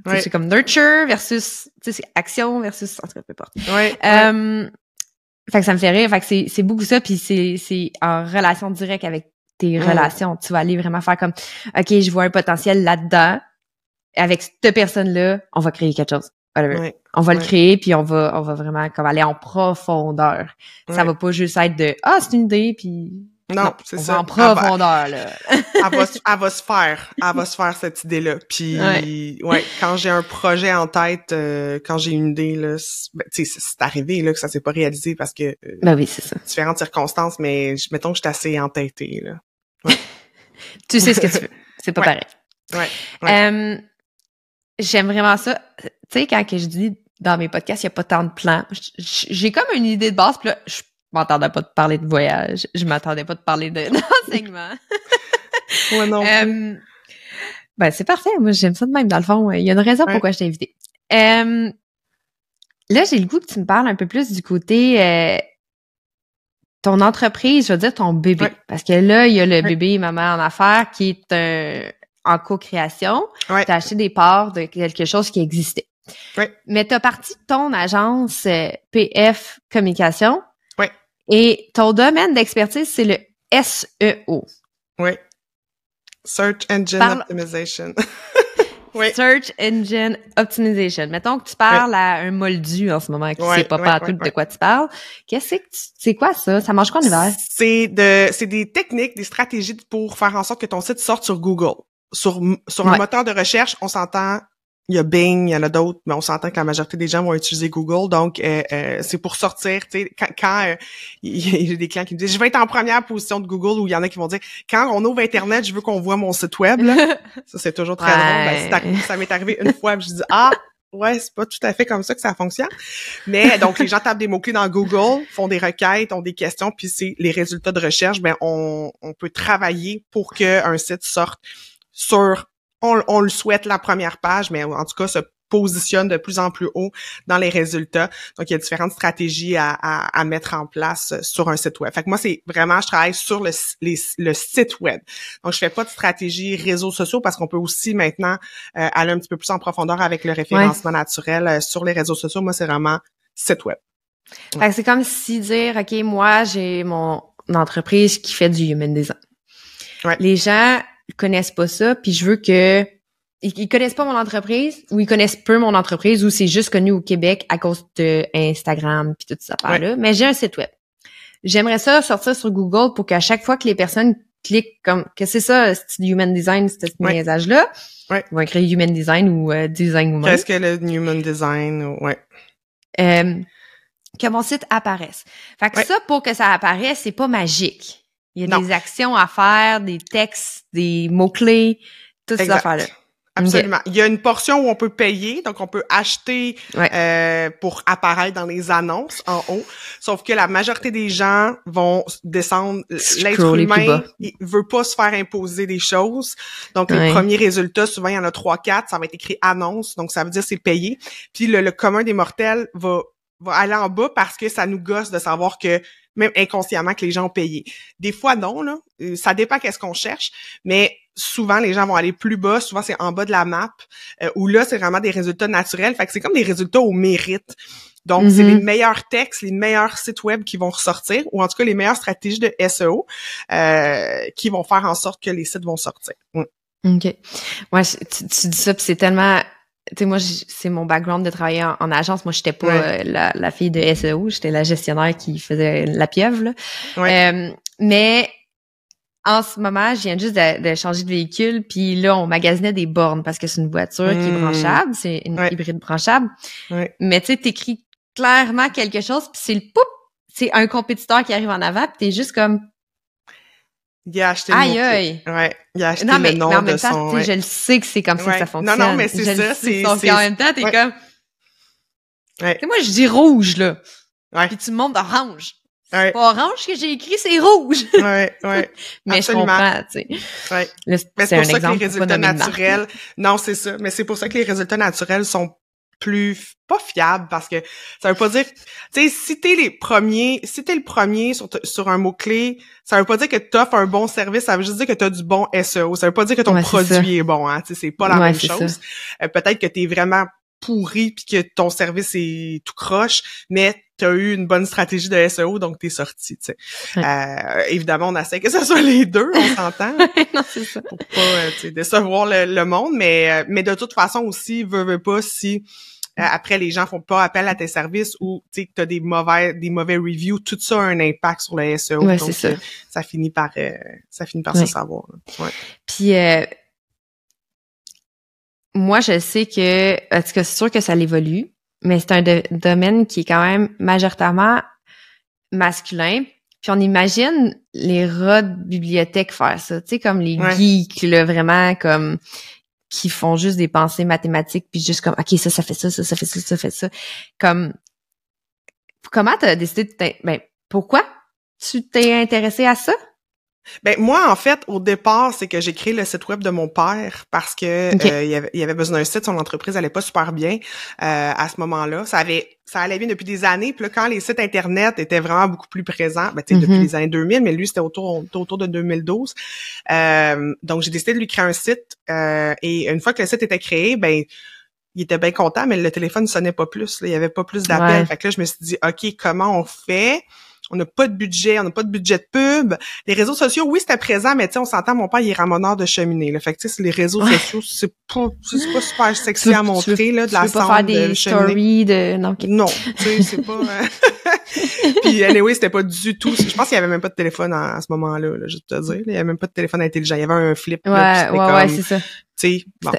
Ouais. C'est comme nurture versus, tu sais, c'est action versus, en tout cas, peu importe. oui. Euh, fait que ça me fait rire. Fait que c'est, c'est beaucoup ça, puis c'est, c'est en relation directe avec tes relations. Tu vas aller vraiment faire comme, OK, je vois un potentiel là-dedans. Avec cette personne-là, on va créer quelque chose. Ouais. On va le créer, puis on va, on va vraiment comme aller en profondeur. Ça va pas juste être de, ah, c'est une idée, puis... Non, c'est on ça. va en Elle va- profondeur, là. elle va, se- elle va se faire, elle va se faire cette idée-là. Puis, Ouais. quand j'ai un projet en tête, euh, quand j'ai une idée là, c'est- ben, tu sais, c'est- arrivé là que ça s'est pas réalisé parce que euh, Ben oui, c'est ça. différentes circonstances, mais je- mettons que j'étais assez entêtée là. Tu sais ce que tu veux. C'est pas pareil. Ouais. Euh, J'aime vraiment ça. Tu sais, quand que je dis dans mes podcasts, il n'y a pas tant de plans, j'ai comme une idée de base, puis là, je m'entendais pas de parler de voyage, je m'attendais pas de parler de- d'enseignement. Ouais, non. Euh, ben, c'est parfait. Moi, j'aime ça de même, dans le fond. Il y a une raison Ouais. pourquoi je t'ai invité. Euh, là, j'ai le goût que tu me parles un peu plus du côté euh, ton entreprise, je veux dire ton bébé. Ouais. Parce que là, il y a le bébé maman en affaires qui est un- en co-création. Tu as acheté des parts de quelque chose qui existait. Ouais. Mais tu as parti de ton agence euh, PF Communication. Ouais. Et ton domaine d'expertise, c'est le SEO. Ouais. Search Engine Parle- Optimization. oui. Search Engine Optimization. Mettons que tu parles à un moldu en ce moment qui Ouais, sait pas ouais, pas tout ouais, de quoi tu parles. Qu'est-ce que tu- c'est quoi ça? Ça mange quoi en hiver? C'est de, c'est des techniques, des stratégies pour faire en sorte que ton site sorte sur Google. Sur, sur un moteur de recherche, on s'entend, il y a Bing, il y en a d'autres, mais on s'entend que la majorité des gens vont utiliser Google. Donc, euh, euh, c'est pour sortir, tu sais, quand, quand euh, il y a des clients qui me disent, je vais être en première position de Google, ou il y en a qui vont dire, quand on ouvre Internet, je veux qu'on voit mon site web. Là. Ça, c'est toujours très Ouais. drôle. Ben, ça m'est arrivé une fois, je dis, ah, ouais, c'est pas tout à fait comme ça que ça fonctionne. Mais donc, les gens tapent des mots-clés dans Google, font des requêtes, ont des questions, puis c'est les résultats de recherche, ben on, on peut travailler pour qu'un site sorte sur, on, on le souhaite, la première page, mais en tout cas, se positionne de plus en plus haut dans les résultats. Donc, il y a différentes stratégies à, à, à mettre en place sur un site web. Fait que moi, c'est vraiment, je travaille sur le, les- le site web. Donc, je fais pas de stratégie réseaux sociaux parce qu'on peut aussi maintenant euh, aller un petit peu plus en profondeur avec le référencement naturel euh, sur les réseaux sociaux. Moi, c'est vraiment site web. Que c'est comme si dire, OK, moi, j'ai mon entreprise qui fait du human design. Ouais. Les gens connaissent pas ça, puis je veux que ils, ils connaissent pas mon entreprise ou ils connaissent peu mon entreprise ou c'est juste connu au Québec à cause de Instagram puis toutes ces affaires-là. Mais j'ai un site web. J'aimerais ça sortir sur Google pour qu'à chaque fois que les personnes cliquent comme que c'est ça, c'est human design, ce Ouais. niaisage-là, Ouais. ils vont écrire human design ou euh, design woman. Qu'est-ce que le human design? Ouais. Euh, que mon site apparaisse. Fait que ça, pour que ça apparaisse, c'est pas magique. Il y a Non. des actions à faire, des textes, des mots-clés, toutes ces Exact. affaires-là. Absolument. Il y a une portion où on peut payer, donc on peut acheter Ouais. euh, pour apparaître dans les annonces en haut. Sauf que la majorité des gens vont descendre. L'être humain, il veut pas se faire imposer des choses. Donc Ouais. les premiers résultats, souvent il y en a trois, quatre, ça va être écrit annonce, donc ça veut dire c'est payé. Puis le, le commun des mortels va va aller en bas parce que ça nous gosse de savoir que même inconsciemment que les gens ont payé. Des fois non là, Euh, ça dépend qu'est-ce qu'on cherche, mais souvent les gens vont aller plus bas, souvent c'est en bas de la map euh, où là c'est vraiment des résultats naturels, fait que c'est comme des résultats au mérite. Donc c'est Mhm. les meilleurs textes, les meilleurs sites web qui vont ressortir ou en tout cas les meilleures stratégies de SEO euh, qui vont faire en sorte que les sites vont sortir. Mm. OK. Je- tu, tu dis ça, puis c'est tellement... Tu sais, moi, c'est mon background de travailler en, en agence. Moi, j'étais pas Ouais. euh, la, la fille de SEO, j'étais la gestionnaire qui faisait la pieuvre. là. Ouais. Euh, mais en ce moment, je viens juste de, de changer de véhicule, puis là, on magasinait des bornes parce que c'est une voiture qui est Mm. branchable, c'est une Ouais. hybride branchable. Ouais. Mais tu sais, t'écris clairement quelque chose, puis c'est le poup, c'est un compétiteur qui arrive en avant, puis t'es juste comme Il a acheté le aïe mot-clé. aïe. Ouais, il a acheté Non mais, le nom mais en de même temps, son... je le sais que c'est comme ça que ça Non, fonctionne. non, mais c'est le ça, c'est- c'est- qu'en même temps, t'es ouais. comme Ouais. Moi je dis rouge là. Ouais. Puis tu me montres orange. Ouais, C'est pas orange que j'ai écrit, c'est rouge. ouais, ouais, mais Absolument. je comprends, tu sais. ouais. Mais c'est c'est un pour ça que exemple les pour pas résultats naturels, non, c'est ça, mais c'est pour ça que les résultats naturels sont plus pas fiables parce que ça veut pas dire tu sais si t'es les premiers si t'es le premier sur sur un mot clé ça veut pas dire que t'offres un bon service ça veut juste dire que t'as du bon SEO ça veut pas dire que ton Ouais, produit est bon hein c'est pas la Ouais, même chose. Euh, peut-être que t'es vraiment pourri puis que ton service est tout croche mais t'as eu une bonne stratégie de SEO donc t'es sorti tu sais. Ouais. Euh, évidemment on essaie que ce soit les deux on s'entend. Pour pas euh, décevoir le, le monde, mais mais de toute façon aussi, veut, veut pas si après les gens font pas appel à tes services ou tu sais que t'as des mauvais des mauvais reviews, tout ça a un impact sur le SEO. Ouais, donc c'est ça. euh, ça finit par euh, ça finit par Ouais. se savoir. Ouais. Puis euh, moi, je sais que, tout cas, c'est sûr que ça l'évolue, mais c'est un do- domaine qui est quand même majoritairement masculin. Puis on imagine les rats de bibliothèque faire ça, tu sais, comme les Ouais. geeks, là, vraiment comme qui font juste des pensées mathématiques, puis juste comme, OK, ça, ça fait ça, ça, ça fait ça, ça fait ça. Comme, comment t'as décidé de ben, pourquoi tu t'es intéressé à ça? Ben moi en fait au départ c'est que j'ai créé le site web de mon père parce que euh, il, avait, il avait besoin d'un site, son entreprise allait pas super bien euh, à ce moment-là. Ça avait ça allait bien depuis des années. Puis là, quand les sites internet étaient vraiment beaucoup plus présents, ben tu sais depuis Mhm. les années 2000, mais lui c'était autour autour de 2012. Euh, donc j'ai décidé de lui créer un site euh, et une fois que le site était créé, ben il était bien content, mais le téléphone sonnait pas plus. là. Il y avait pas plus d'appels. Ouais. Fait que là, je me suis dit, OK, comment on fait? On n'a pas de budget, on n'a pas de budget de pub. Les réseaux sociaux, oui, c'était présent, mais tu sais, on s'entend, mon père, il est ramoneur de cheminée. Là. Fait que tu sais, les réseaux Ouais. sociaux, c'est pas, c'est pas super sexy veux- à montrer, là, de la veux pas cendre faire de des stories de... Non, ok. Non, tu sais, c'est pas... euh, Puis anyway, c'était pas du tout... Je pense qu'il y avait même pas de téléphone à, à ce moment-là, là, juste te dire. Il y avait même pas de téléphone intelligent. Il y avait un flip. là, Ouais, c'était ouais, ouais, c'est ça. Tu sais, bon.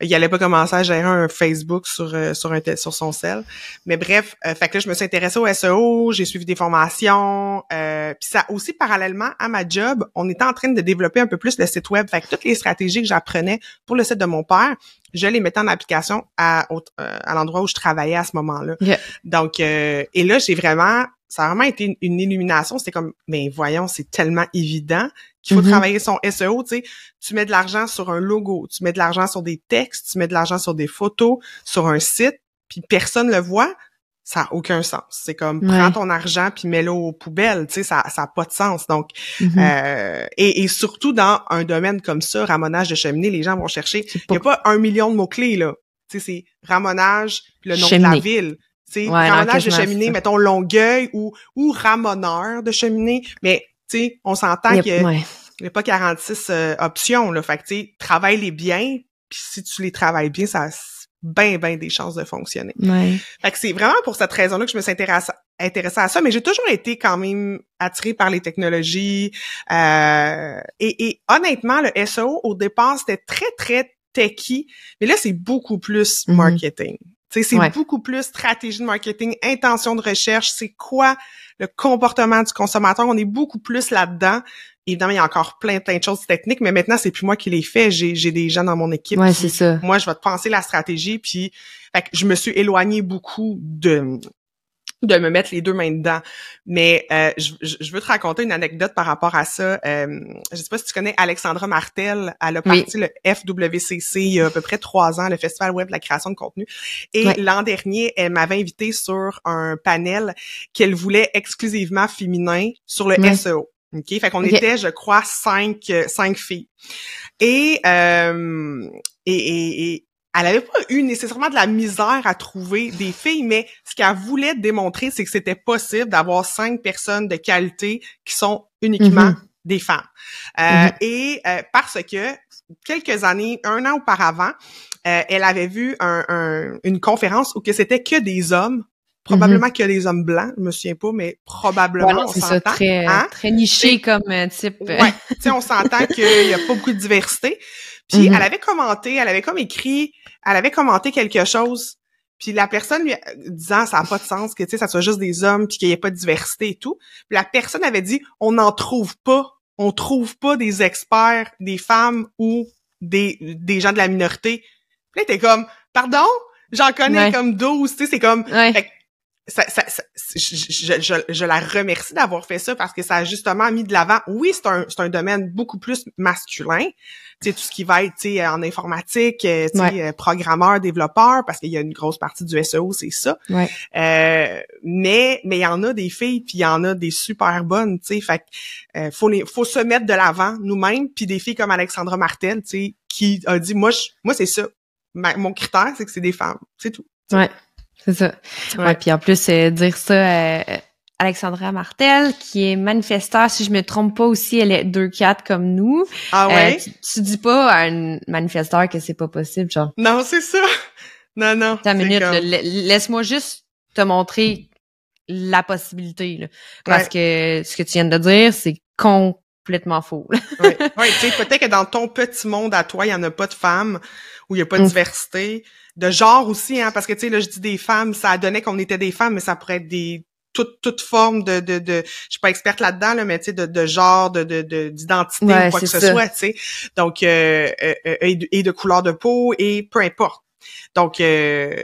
Il allait pas commencer à gérer un Facebook sur euh, sur un sur son cell. Mais bref, euh, fait que là je me suis intéressée au SEO, j'ai suivi des formations, euh, puis ça aussi parallèlement à ma job, on était en train de développer un peu plus le site web. Fait que toutes les stratégies que j'apprenais pour le site de mon père, je les mettais en application à au- euh, à l'endroit où je travaillais à ce moment-là. Donc euh, et là j'ai vraiment ça a vraiment été une, une illumination. C'était comme, mais voyons, c'est tellement évident qu'il faut Mhm. travailler son SEO. Tu sais, tu mets de l'argent sur un logo, tu mets de l'argent sur des textes, tu mets de l'argent sur des photos, sur un site, puis personne le voit. Ça a aucun sens. C'est comme, Ouais. prends ton argent puis mets-le aux poubelles. Tu sais, ça, ça a pas de sens. Donc, Mhm. euh, et, et surtout dans un domaine comme ça, ramonage de cheminée, les gens vont chercher. Il n'y a pas un million de mots-clés, là. Tu sais, c'est ramonage, le nom de la ville. Tu sais, Ouais, non, ramonage de cheminée, mettons Longueuil ou, ou ramoneur de cheminée. Mais, tu sais, on s'entend qu'il a- ouais. n'y a pas 46 euh, options, là. Fait que, tu sais, travaille-les bien, puis si tu les travailles bien, ça a bien, bien des chances de fonctionner. Ouais. Fait que c'est vraiment pour cette raison-là que je me suis intéressée intéressée à ça, mais j'ai toujours été quand même attirée par les technologies. euh, et, et honnêtement, le SEO, au départ, c'était très, très techy, mais là, c'est beaucoup plus Mhm. marketing. C'est Ouais. beaucoup plus stratégie de marketing, intention de recherche, c'est quoi le comportement du consommateur. On est beaucoup plus là-dedans. Évidemment, il y a encore plein, plein de choses techniques, mais maintenant, c'est plus moi qui les fais. J'ai, j'ai des gens dans mon équipe Ouais, c'est ça. moi, je vais te penser la stratégie, puis fait que je me suis éloignée beaucoup de de me mettre les deux mains dedans. Mais euh, je, je- veux te raconter une anecdote par rapport à ça. Euh, je sais pas si tu connais Alexandra Martel. Elle a Oui. parti le FWCC il y a à peu près trois ans, le Festival Web de la création de contenu. Et l'an dernier, elle m'avait invité sur un panel qu'elle voulait exclusivement féminin sur le. SEO. OK? Fait qu'on était, je crois, cinq, euh, cinq filles. Et, euh, et, et, et elle avait pas eu nécessairement de la misère à trouver des filles, mais ce qu'elle voulait démontrer, c'est que c'était possible d'avoir cinq personnes de qualité qui sont uniquement Mhm. des femmes. Euh, Mhm. Et euh, parce que quelques années, un an auparavant, euh, elle avait vu un- un- une conférence où que c'était que des hommes Probablement qu'il y a des hommes blancs, je me souviens pas, mais probablement, on c'est ça, très, hein? très niché comme euh, type. Ouais, tu sais, on s'entend qu'il y a pas beaucoup de diversité. Puis Mhm. elle avait commenté, elle avait comme écrit, elle avait commenté quelque chose. Puis la personne lui disant ça a pas de sens que tu sais ça soit juste des hommes puis qu'il y ait pas de diversité et tout. Puis la personne avait dit on n'en trouve pas, on trouve pas des experts, des femmes ou des des gens de la minorité. Puis là t'es comme pardon, j'en connais Ouais. comme 12, tu sais c'est comme Ouais. Fait que ça, ça, ça- je, je, je, la remercie d'avoir fait ça parce que ça a justement mis de l'avant. Oui, c'est un, c'est un domaine beaucoup plus masculin. Tu sais, tout ce qui va être, tu sais, en informatique, euh, tu sais, Ouais. euh, programmeur, développeur, parce qu'il y a une grosse partie du SEO, c'est ça. Ouais. Euh, mais, mais il y en a des filles, puis il y en a des super bonnes, tu sais. Fait euh, faut les, faut se mettre de l'avant nous-mêmes, puis des filles comme Alexandra Martel, tu sais, qui a dit, moi, je, moi, c'est ça. Ma- mon critère, c'est que c'est des femmes. C'est tout. Ouais, c'est ça. Ouais. Ouais, puis en plus, euh, dire ça, euh, Alexandra Martel, qui est manifesteur, si je me trompe pas aussi, elle est 2-4 comme nous. Ah ouais? Euh, tu, tu dis pas à un manifesteur que c'est pas possible, genre, Non, c'est ça. Non, non. c'est minute, comme- laisse-moi juste te montrer la possibilité, là. Parce que ce que tu viens de dire, c'est complètement faux. Ouais, ouais tu sais, peut-être que dans ton petit monde à toi, il y en a pas de femmes, où il y a pas de Mm. diversité, de genre aussi, hein, parce que tu sais, là, je dis des femmes, ça donnait qu'on était des femmes, mais ça pourrait être des toute toute forme de de de je suis pas experte là-dedans là mais tu sais de, de genre de de de- d'identité Ouais, ou quoi que ce soit tu sais donc euh, euh, euh, et, de, et de couleur de peau et peu importe donc euh,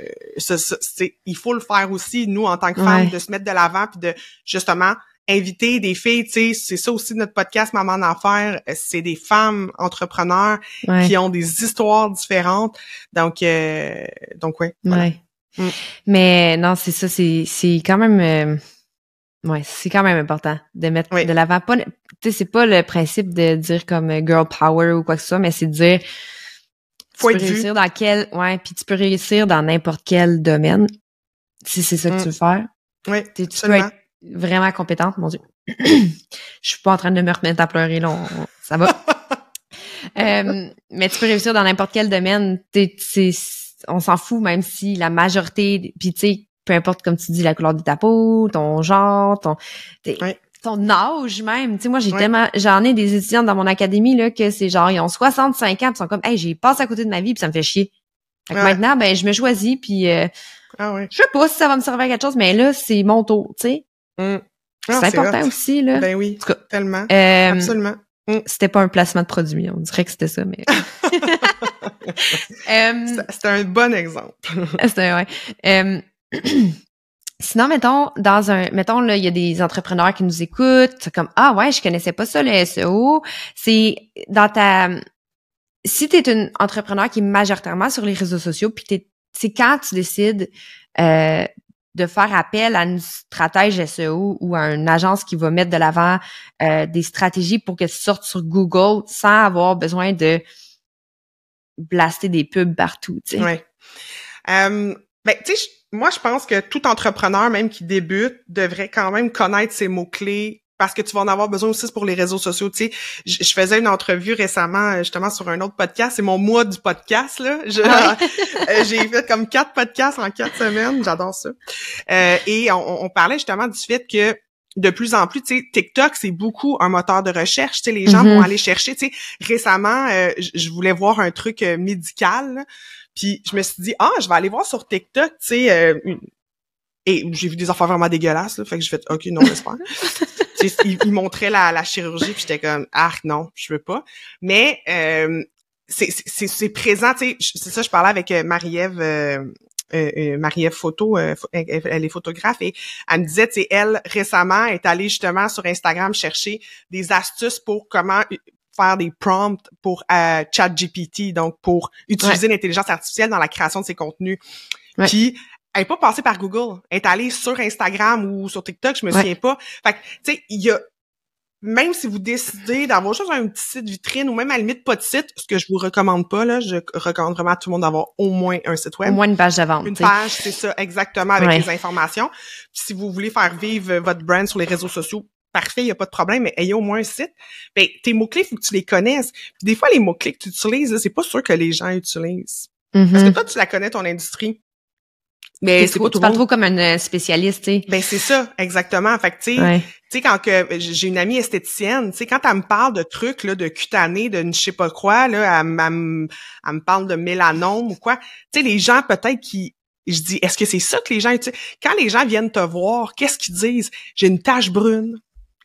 il faut le faire aussi nous en tant que femmes Ouais. de se mettre de l'avant puis de justement inviter des filles, tu sais, c'est ça aussi notre podcast Maman d'enfer, euh, c'est des femmes entrepreneurs Ouais. qui ont des histoires différentes. Donc euh, donc ouais. voilà. Ouais. Mm. Mais non, c'est ça, c'est c'est quand même euh, ouais, c'est quand même important de mettre Oui. de l'avant pas tu sais c'est pas le principe de dire comme euh, girl power ou quoi que ce soit, mais c'est de dire tu peux vu. réussir dans quel ouais, puis tu peux réussir dans n'importe quel domaine si c'est ça que Mm. tu veux faire. Ouais, Tu peux être vraiment compétente, mon dieu. Je suis pas en train de me remettre à pleurer là, on- on- ça va. Euh, mais tu peux réussir dans n'importe quel domaine. T'es- on s'en fout, même si la majorité, puis tu sais, peu importe, comme tu dis, la couleur de ta peau, ton genre, ton, Ouais. ton âge même. Tu sais, moi, j'ai Ouais. tellement, j'en ai des étudiantes dans mon académie, là, que c'est genre, ils ont 65 ans, ils sont comme, hey, j'ai passé à côté de ma vie, puis ça me fait chier. Fait que Ouais. maintenant, ben, je me choisis, puis euh, Ah je sais pas si ça va me servir à quelque chose, mais là, c'est mon tour, tu sais. Mm. C'est Ah, important hot. aussi, là. Ben oui, En tout cas, tellement. Euh, Absolument. c'était pas un placement de produit, on dirait que c'était ça, mais. Euh, C'est- C'est un bon exemple. c'était ouais. Euh, Sinon, mettons, dans un, mettons, là, il y a des entrepreneurs qui nous écoutent, c'est comme, ah ouais, je connaissais pas ça, le SEO. C'est dans ta, si t'es une entrepreneur qui est majoritairement sur les réseaux sociaux, puis t'es, c'est quand tu décides, euh, de faire appel à une stratège SEO ou à une agence qui va mettre de l'avant euh, des stratégies pour que tu sortes sur Google sans avoir besoin de blaster des pubs partout, tu ben, moi, je pense que tout entrepreneur, même qui débute, devrait quand même connaître ses mots-clés parce que tu vas en avoir besoin aussi pour les réseaux sociaux. Tu sais, je je faisais une entrevue récemment, euh, justement, sur un autre podcast. C'est mon mois du podcast, là. Ah euh, J'ai fait comme quatre podcasts en quatre semaines. J'adore ça. Euh, et on, on parlait justement du fait que de plus en plus, tu sais, TikTok, c'est beaucoup un moteur de recherche. Tu sais, les gens vont aller chercher. Tu sais, récemment, euh, je voulais voir un truc euh, médical. là. Puis je me suis dit, ah, je vais aller voir sur TikTok, tu sais, euh, et j'ai vu des affaires vraiment dégueulasses, là, fait que j'ai fait, ok, non, j'espère. Tu sais, ils, montraient la, la chirurgie, puis j'étais comme, ah, non, je veux pas. Mais euh, c'est- présent, tu sais, c'est ça, je parlais avec euh, Marie-Ève, euh, euh, euh, Marie-Ève Photo, euh, elle, est photographe, et elle me disait, tu sais, elle, récemment, est allée justement sur Instagram chercher des astuces pour comment faire des prompts pour euh, ChatGPT, donc pour utiliser l'intelligence artificielle dans la création de ses contenus. Ouais. Puis, elle est pas passée par Google. Elle est allée sur Instagram ou sur TikTok, je me Ouais. souviens pas. Fait que, tu sais, il y a, même si vous décidez d'avoir juste un petit site vitrine ou même à la limite pas de site, ce que je vous recommande pas, là, je recommande vraiment à tout le monde d'avoir au moins un site web. Au moins une page de vente. Une page, c'est ça, exactement, avec Ouais. les informations. Puis si vous voulez faire vivre votre brand sur les réseaux sociaux, parfait, il n'y a pas de problème, mais ayez au moins un site. Ben, tes mots-clés, il faut que tu les connaisses. Puis des fois, les mots-clés que tu utilises, c'est pas sûr que les gens utilisent. Parce que toi, tu la connais, ton industrie. Mais c'est trop- tu parles trop comme une euh, spécialiste, tu sais. Ben c'est ça, exactement. Fait que tu sais, Ouais. tu sais quand que j'ai une amie esthéticienne, tu sais quand elle me parle de trucs là de cutané, de ne je sais pas quoi là, elle, elle me- elle me parle de mélanome ou quoi. Tu sais les gens peut-être qui je dis est-ce que c'est ça que les gens utilisent quand les gens viennent te voir, qu'est-ce qu'ils disent? J'ai une tache brune.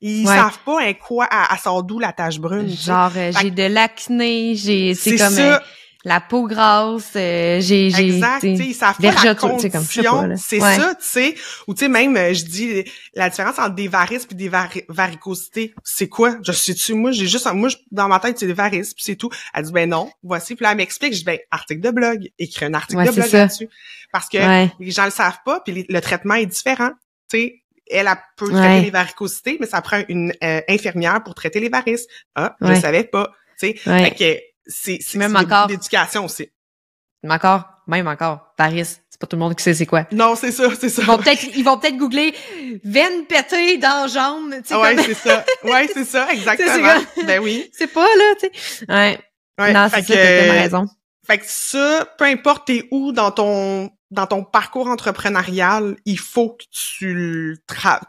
Ils Ouais. savent pas hein, quoi à, à sort d'où la tache brune. Genre, euh, j'ai de l'acné, j'ai, c'est comme ça. euh, la peau grasse, euh, j'ai, j'ai, Exact, tu tu sais, sais, savent pas la tu sais, sais condition, c'est Ouais. ça, tu sais. Ou tu sais, même, euh, je dis, la différence entre des varices puis des vari- varicosités, c'est quoi? Je sais-tu, moi, j'ai juste, moi, je- dans ma tête, c'est des varices, puis c'est tout. Elle dit, ben non, voici. Puis là, elle m'explique, je dis, ben, article de blog, écris un article Ouais, de blog ça. là-dessus. Parce que Ouais. les gens le savent pas, puis les- le traitement est différent, tu sais. Elle, elle peut traiter les varicosités, mais ça prend une euh, infirmière pour traiter les varices. Ah, je savais pas, tu sais. C'est, Même encore. l'éducation aussi. Mais encore, même encore, Paris, c'est pas tout le monde qui sait c'est quoi. Non, c'est ça, c'est ça. Ils vont peut-être, ils vont peut-être googler veine pétée dans jambe, tu sais, ouais, comme- c'est ça. Ouais, c'est ça, exactement. ben oui. c'est pas là, tu sais. Ouais. Ouais, non, c'est ça, que- raison. Fait que ça, peu importe t'es où dans ton dans ton parcours entrepreneurial, il faut que tu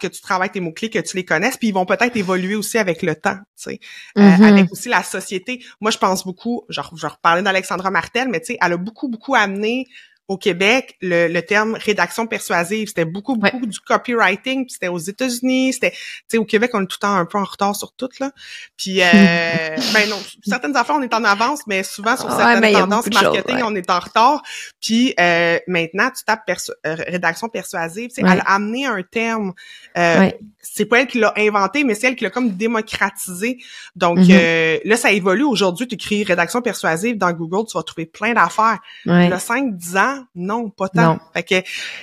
que tu travailles tes mots clés, que tu les connaisses, puis ils vont peut-être évoluer aussi avec le temps, tu sais, Euh, Mhm. avec aussi la société. Moi, je pense beaucoup, genre, je reparlais d'Alexandra Martel, mais tu sais, elle a beaucoup beaucoup amené au Québec le, le terme rédaction persuasive. C'était beaucoup Ouais. beaucoup du copywriting, puis c'était aux États-Unis, c'était, tu sais, au Québec, on est tout le temps un peu en retard sur tout là. Puis, euh, ben non, certaines affaires on est en avance, mais souvent sur certaines tendances choses, marketing, ouais. on est en retard. Puis euh, maintenant, tu tapes perso- euh, rédaction persuasive. Tu sais. Elle a amené un terme. Euh. C'est pas elle qui l'a inventé, mais c'est elle qui l'a comme démocratisé. Donc Mhm. euh, là, ça évolue. Aujourd'hui, tu écris rédaction persuasive dans Google, tu vas trouver plein d'affaires. Ouais. Il y a 5-10 ans, non, pas tant. Non. Fait que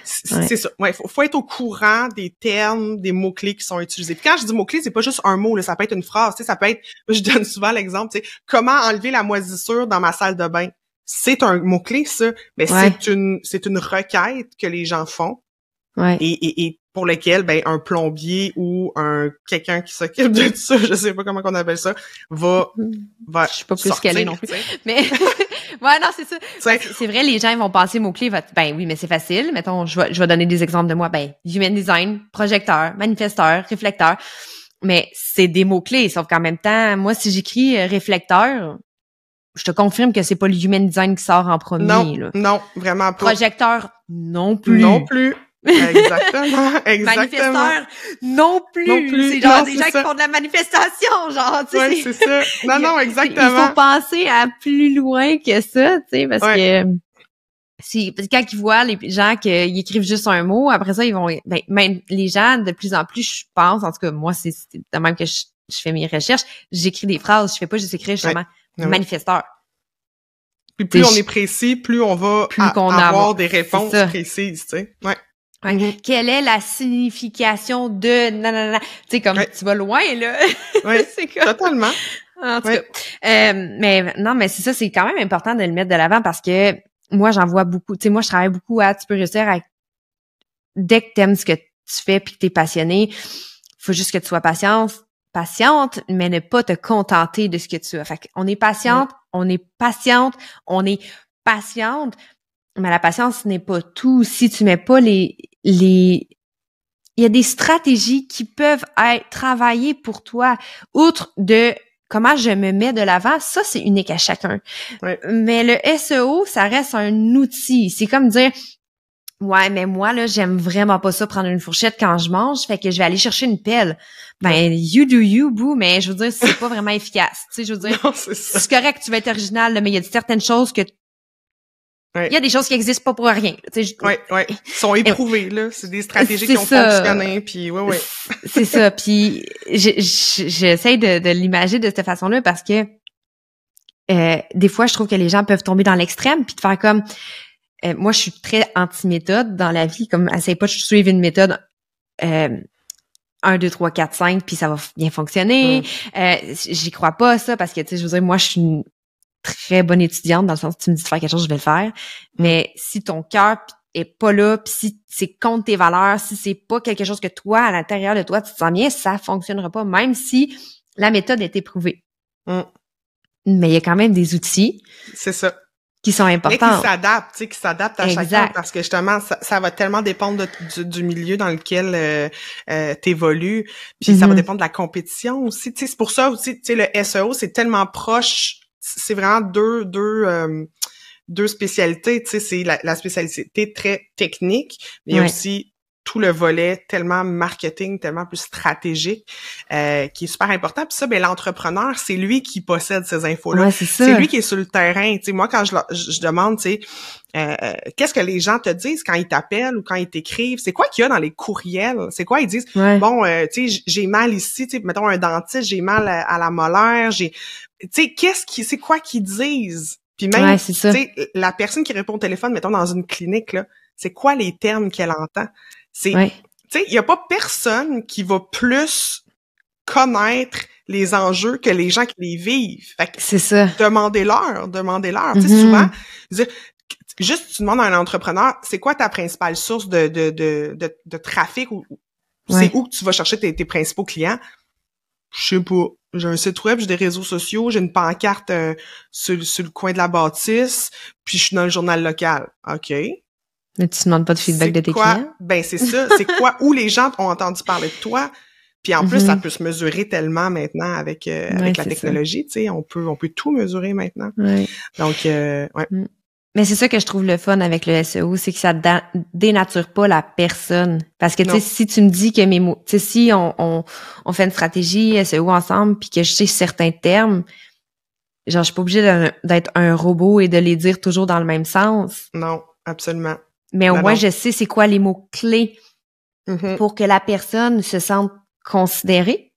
c'est Ouais. ça. Ouais, faut, faut être au courant des termes, des mots-clés qui sont utilisés. Puis quand je dis mots-clés, c'est pas juste un mot, là, ça peut être une phrase. Tu sais, ça peut être, je donne souvent l'exemple, tu sais, comment enlever la moisissure dans ma salle de bain? C'est un mot-clé, ça. Mais Ouais. c'est une c'est une requête que les gens font Ouais. et, et, et pour lequel ben un plombier ou un quelqu'un qui s'occupe de tout ça, je sais pas comment on appelle ça, va va Je suis pas plus calée non plus. Mais ouais, non, c'est ça. C'est vrai, les gens ils vont passer mots clés. Ben oui, mais c'est facile. Mettons, je vais, je vais donner des exemples de moi. Ben human design, projecteur, manifesteur, réflecteur. Mais c'est des mots clés. Sauf qu'en même temps, moi, si j'écris euh, réflecteur, je te confirme que c'est pas le human design qui sort en premier. non, là. non, vraiment pas. Projecteur, non plus. Non plus. Exactement, exactement. Manifesteur, non plus. Non plus. C'est genre Non, des gens ça. qui font de la manifestation, genre, tu sais. Ouais, c'est ça. Non, non, Il exactement. faut penser à plus loin que ça, tu sais, parce que si quand ils voient les gens qu'ils écrivent juste un mot, après ça ils vont ben, même les gens de plus en plus, je pense, en tout cas moi c'est de même que je, je fais mes recherches, j'écris des phrases, je fais pas juste écrire justement Ouais. manifesteur. Puis plus on est précis, plus on va Plus a- a avoir avoir. des réponses précises, tu sais. Ouais. Ouais. Quelle est la signification de nanana? Tu sais comme Ouais. tu vas loin là. Ouais. c'est comme Totalement. En tout Ouais. cas. Euh, mais non, mais c'est ça, c'est quand même important de le mettre de l'avant parce que moi, j'en vois beaucoup. Tu sais, moi, je travaille beaucoup à tu peux réussir à dès que t'aimes ce que tu fais puis que t'es passionné, faut juste que tu sois patiente, patiente, mais ne pas te contenter de ce que tu as. Fait on est patiente, on est patiente, on est patiente, mais la patience n'est pas tout. Si tu mets pas les les il y a des stratégies qui peuvent être travaillées pour toi, outre de comment je me mets de l'avant, ça c'est unique à chacun. Mais le SEO, ça reste un outil. C'est comme dire Ouais, mais moi, là, j'aime vraiment pas ça prendre une fourchette quand je mange, fait que je vais aller chercher une pelle. Ben, you do you, boo, mais je veux dire, c'est pas vraiment efficace. Tu sais, je veux dire, c'est correct, tu vas être original, là, mais il y a certaines choses que... Ouais. Il y a des choses qui existent pas pour rien. Sais, je- Ouais. Ils sont éprouvés, là. C'est des stratégies qui ont fonctionné, puis ouais, ouais. C'est ça. Puis je- je- j'essaie de, de l'imaginer de cette façon-là parce que euh, des fois, je trouve que les gens peuvent tomber dans l'extrême puis de faire comme euh, moi, je suis très anti-méthode dans la vie, comme essaye pas de suivre une méthode euh, 1, 2, 3, 4, 5, puis ça va bien fonctionner. Mm. Euh, J'y crois pas ça parce que, tu sais, je veux dire, moi, je suis une très bonne étudiante dans le sens où tu me dis de faire quelque chose, je vais le faire. Mais si ton cœur est pas là, puis si c'est contre tes valeurs, si c'est pas quelque chose que toi, à l'intérieur de toi, tu te sens bien, ça fonctionnera pas, même si la méthode est éprouvée. Mm. Mais il y a quand même des outils. C'est ça. qui sont Mais importantes. qui s'adaptent, tu sais, qui s'adaptent à chacun Exact. parce que justement, ça, ça va tellement dépendre de- du, du milieu dans lequel euh, euh, t'évolues, puis ça va Mhm. dépendre de la compétition aussi. Tu sais, c'est pour ça aussi, tu sais, le SEO c'est tellement proche, c'est vraiment deux deux euh, deux spécialités. Tu sais, c'est la, la spécialité très technique, mais il y a Ouais. aussi tout le volet tellement marketing, tellement plus stratégique, euh, qui est super important. Puis ça, ben l'entrepreneur, c'est lui qui possède ces infos-là. Ouais, c'est lui qui est sur le terrain. Tu sais, moi, quand je, je, demande, tu sais, euh, euh, qu'est-ce que les gens te disent quand ils t'appellent ou quand ils t'écrivent? C'est quoi qu'il y a dans les courriels? C'est quoi ils disent? Ouais. Bon, euh, tu sais, j'ai mal ici, tu sais, mettons un dentiste, j'ai mal à, à la molaire, j'ai... Tu sais, qu'est-ce qui... C'est quoi qu'ils disent? Puis même, Ouais, tu sais, la personne qui répond au téléphone, mettons dans une clinique, là, c'est quoi les termes qu'elle entend? C'est Ouais. tu sais, il y a pas personne qui va plus connaître les enjeux que les gens qui les vivent. Fait que C'est ça. demandez-leur, demandez-leur. Tu sais, Mhm. souvent, dire, juste tu demandes à un entrepreneur, c'est quoi ta principale source de, de, de, de, de trafic ou ou Ouais. c'est où que tu vas chercher tes, tes principaux clients? Je sais pas. J'ai un site web, j'ai des réseaux sociaux, j'ai une pancarte euh, sur, sur le coin de la bâtisse, puis je suis dans le journal local. OK? Mais tu demandes pas de feedback de tes quoi? clients? Ben c'est ça. C'est quoi où les gens ont entendu parler de toi? Puis en plus, Mhm. ça peut se mesurer tellement maintenant avec euh, Ouais, avec la technologie. Tu sais, on peut on peut tout mesurer maintenant. Ouais. Donc euh, ouais. Mais c'est ça que je trouve le fun avec le SEO, c'est que ça dénature pas la personne. Parce que, tu sais, si tu me dis que mes mots, tu sais, si on, on, on fait une stratégie SEO ensemble puis que je sais certains termes, genre, je suis pas obligée d'être un robot et de les dire toujours dans le même sens. Non, absolument. Mais au Ben moins, non. je sais c'est quoi les mots clés Mhm. pour que la personne se sente considérée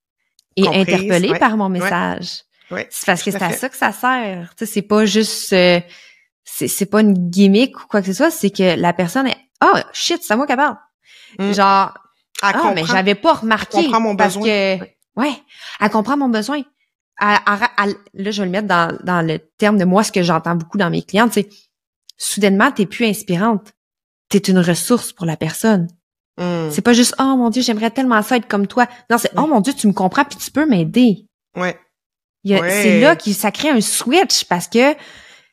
et Comprise, interpellée ouais. par mon message. Ouais. C'est parce que c'est à à fait. ça que ça sert. Tu sais, c'est pas juste, euh, c'est c'est pas une gimmick ou quoi que ce soit. C'est que la personne est, oh shit, c'est à moi qu'elle parle. Mm. Genre, Elle ah mais comprend. j'avais pas remarqué. Elle comprend mon parce besoin. Que, ouais, elle comprend mon besoin. Elle- elle- là, je vais le mettre dans, dans le terme de moi, ce que j'entends beaucoup dans mes clientes, c'est soudainement, t'es plus inspirante. T'es une ressource pour la personne. Mm. C'est pas juste, oh mon Dieu, j'aimerais tellement ça être comme toi. Non, c'est, oh mon Dieu, tu me comprends puis tu peux m'aider. Ouais. Ouais. C'est là que ça crée un switch parce que,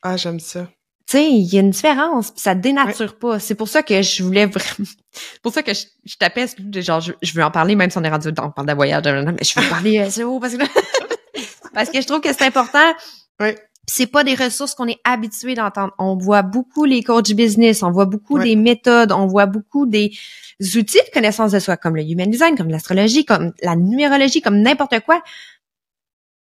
Ah, j'aime ça. Sais, il y a une différence puis ça dénature pas. C'est pour ça que je voulais vraiment, c'est pour ça que je, je tapais, genre, je, je veux en parler même si on est rendu dans, on parle de voyage, mais je veux parler SEO parce que, parce que je trouve que c'est important. Puis c'est pas des ressources qu'on est habitué d'entendre. On voit beaucoup les coachs business, on voit beaucoup Ouais. des méthodes, on voit beaucoup des outils de connaissance de soi, comme le human design, comme l'astrologie, comme la numérologie, comme n'importe quoi.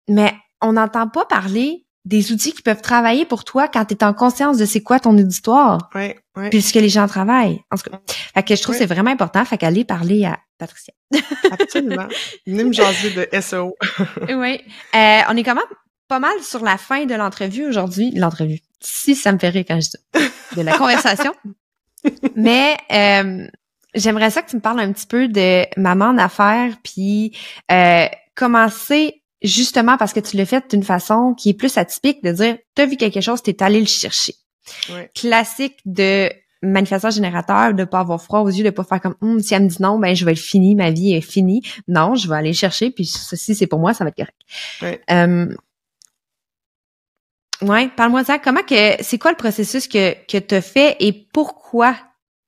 Mais on n'entend pas parler des outils qui peuvent travailler pour toi quand tu es en conscience de c'est quoi ton auditoire, Ouais, ouais. puisque les gens travaillent. En tout cas, fait que je trouve Ouais. que c'est vraiment important. Fait qu'aller parler à Patricia. Absolument. Venez me jaser de SEO. oui. Euh, on est quand même pas mal sur la fin de l'entrevue aujourd'hui. L'entrevue. Si ça me fait rire quand je dis. De la conversation. Mais euh, j'aimerais ça que tu me parles un petit peu de maman en affaires, puis euh, commencer justement parce que tu l'as fait d'une façon qui est plus atypique de dire t'as vu quelque chose, t'es allé le chercher. Ouais. Classique de manifesteur générateur, de pas avoir froid aux yeux, de pas faire comme Hum, si elle me dit non, ben je vais le finir, ma vie est finie. Non, je vais aller chercher, puis ceci c'est pour moi, ça va être correct. Ouais. Euh, ouais, parle-moi de ça. Comment que c'est quoi le processus que que t'as fait et pourquoi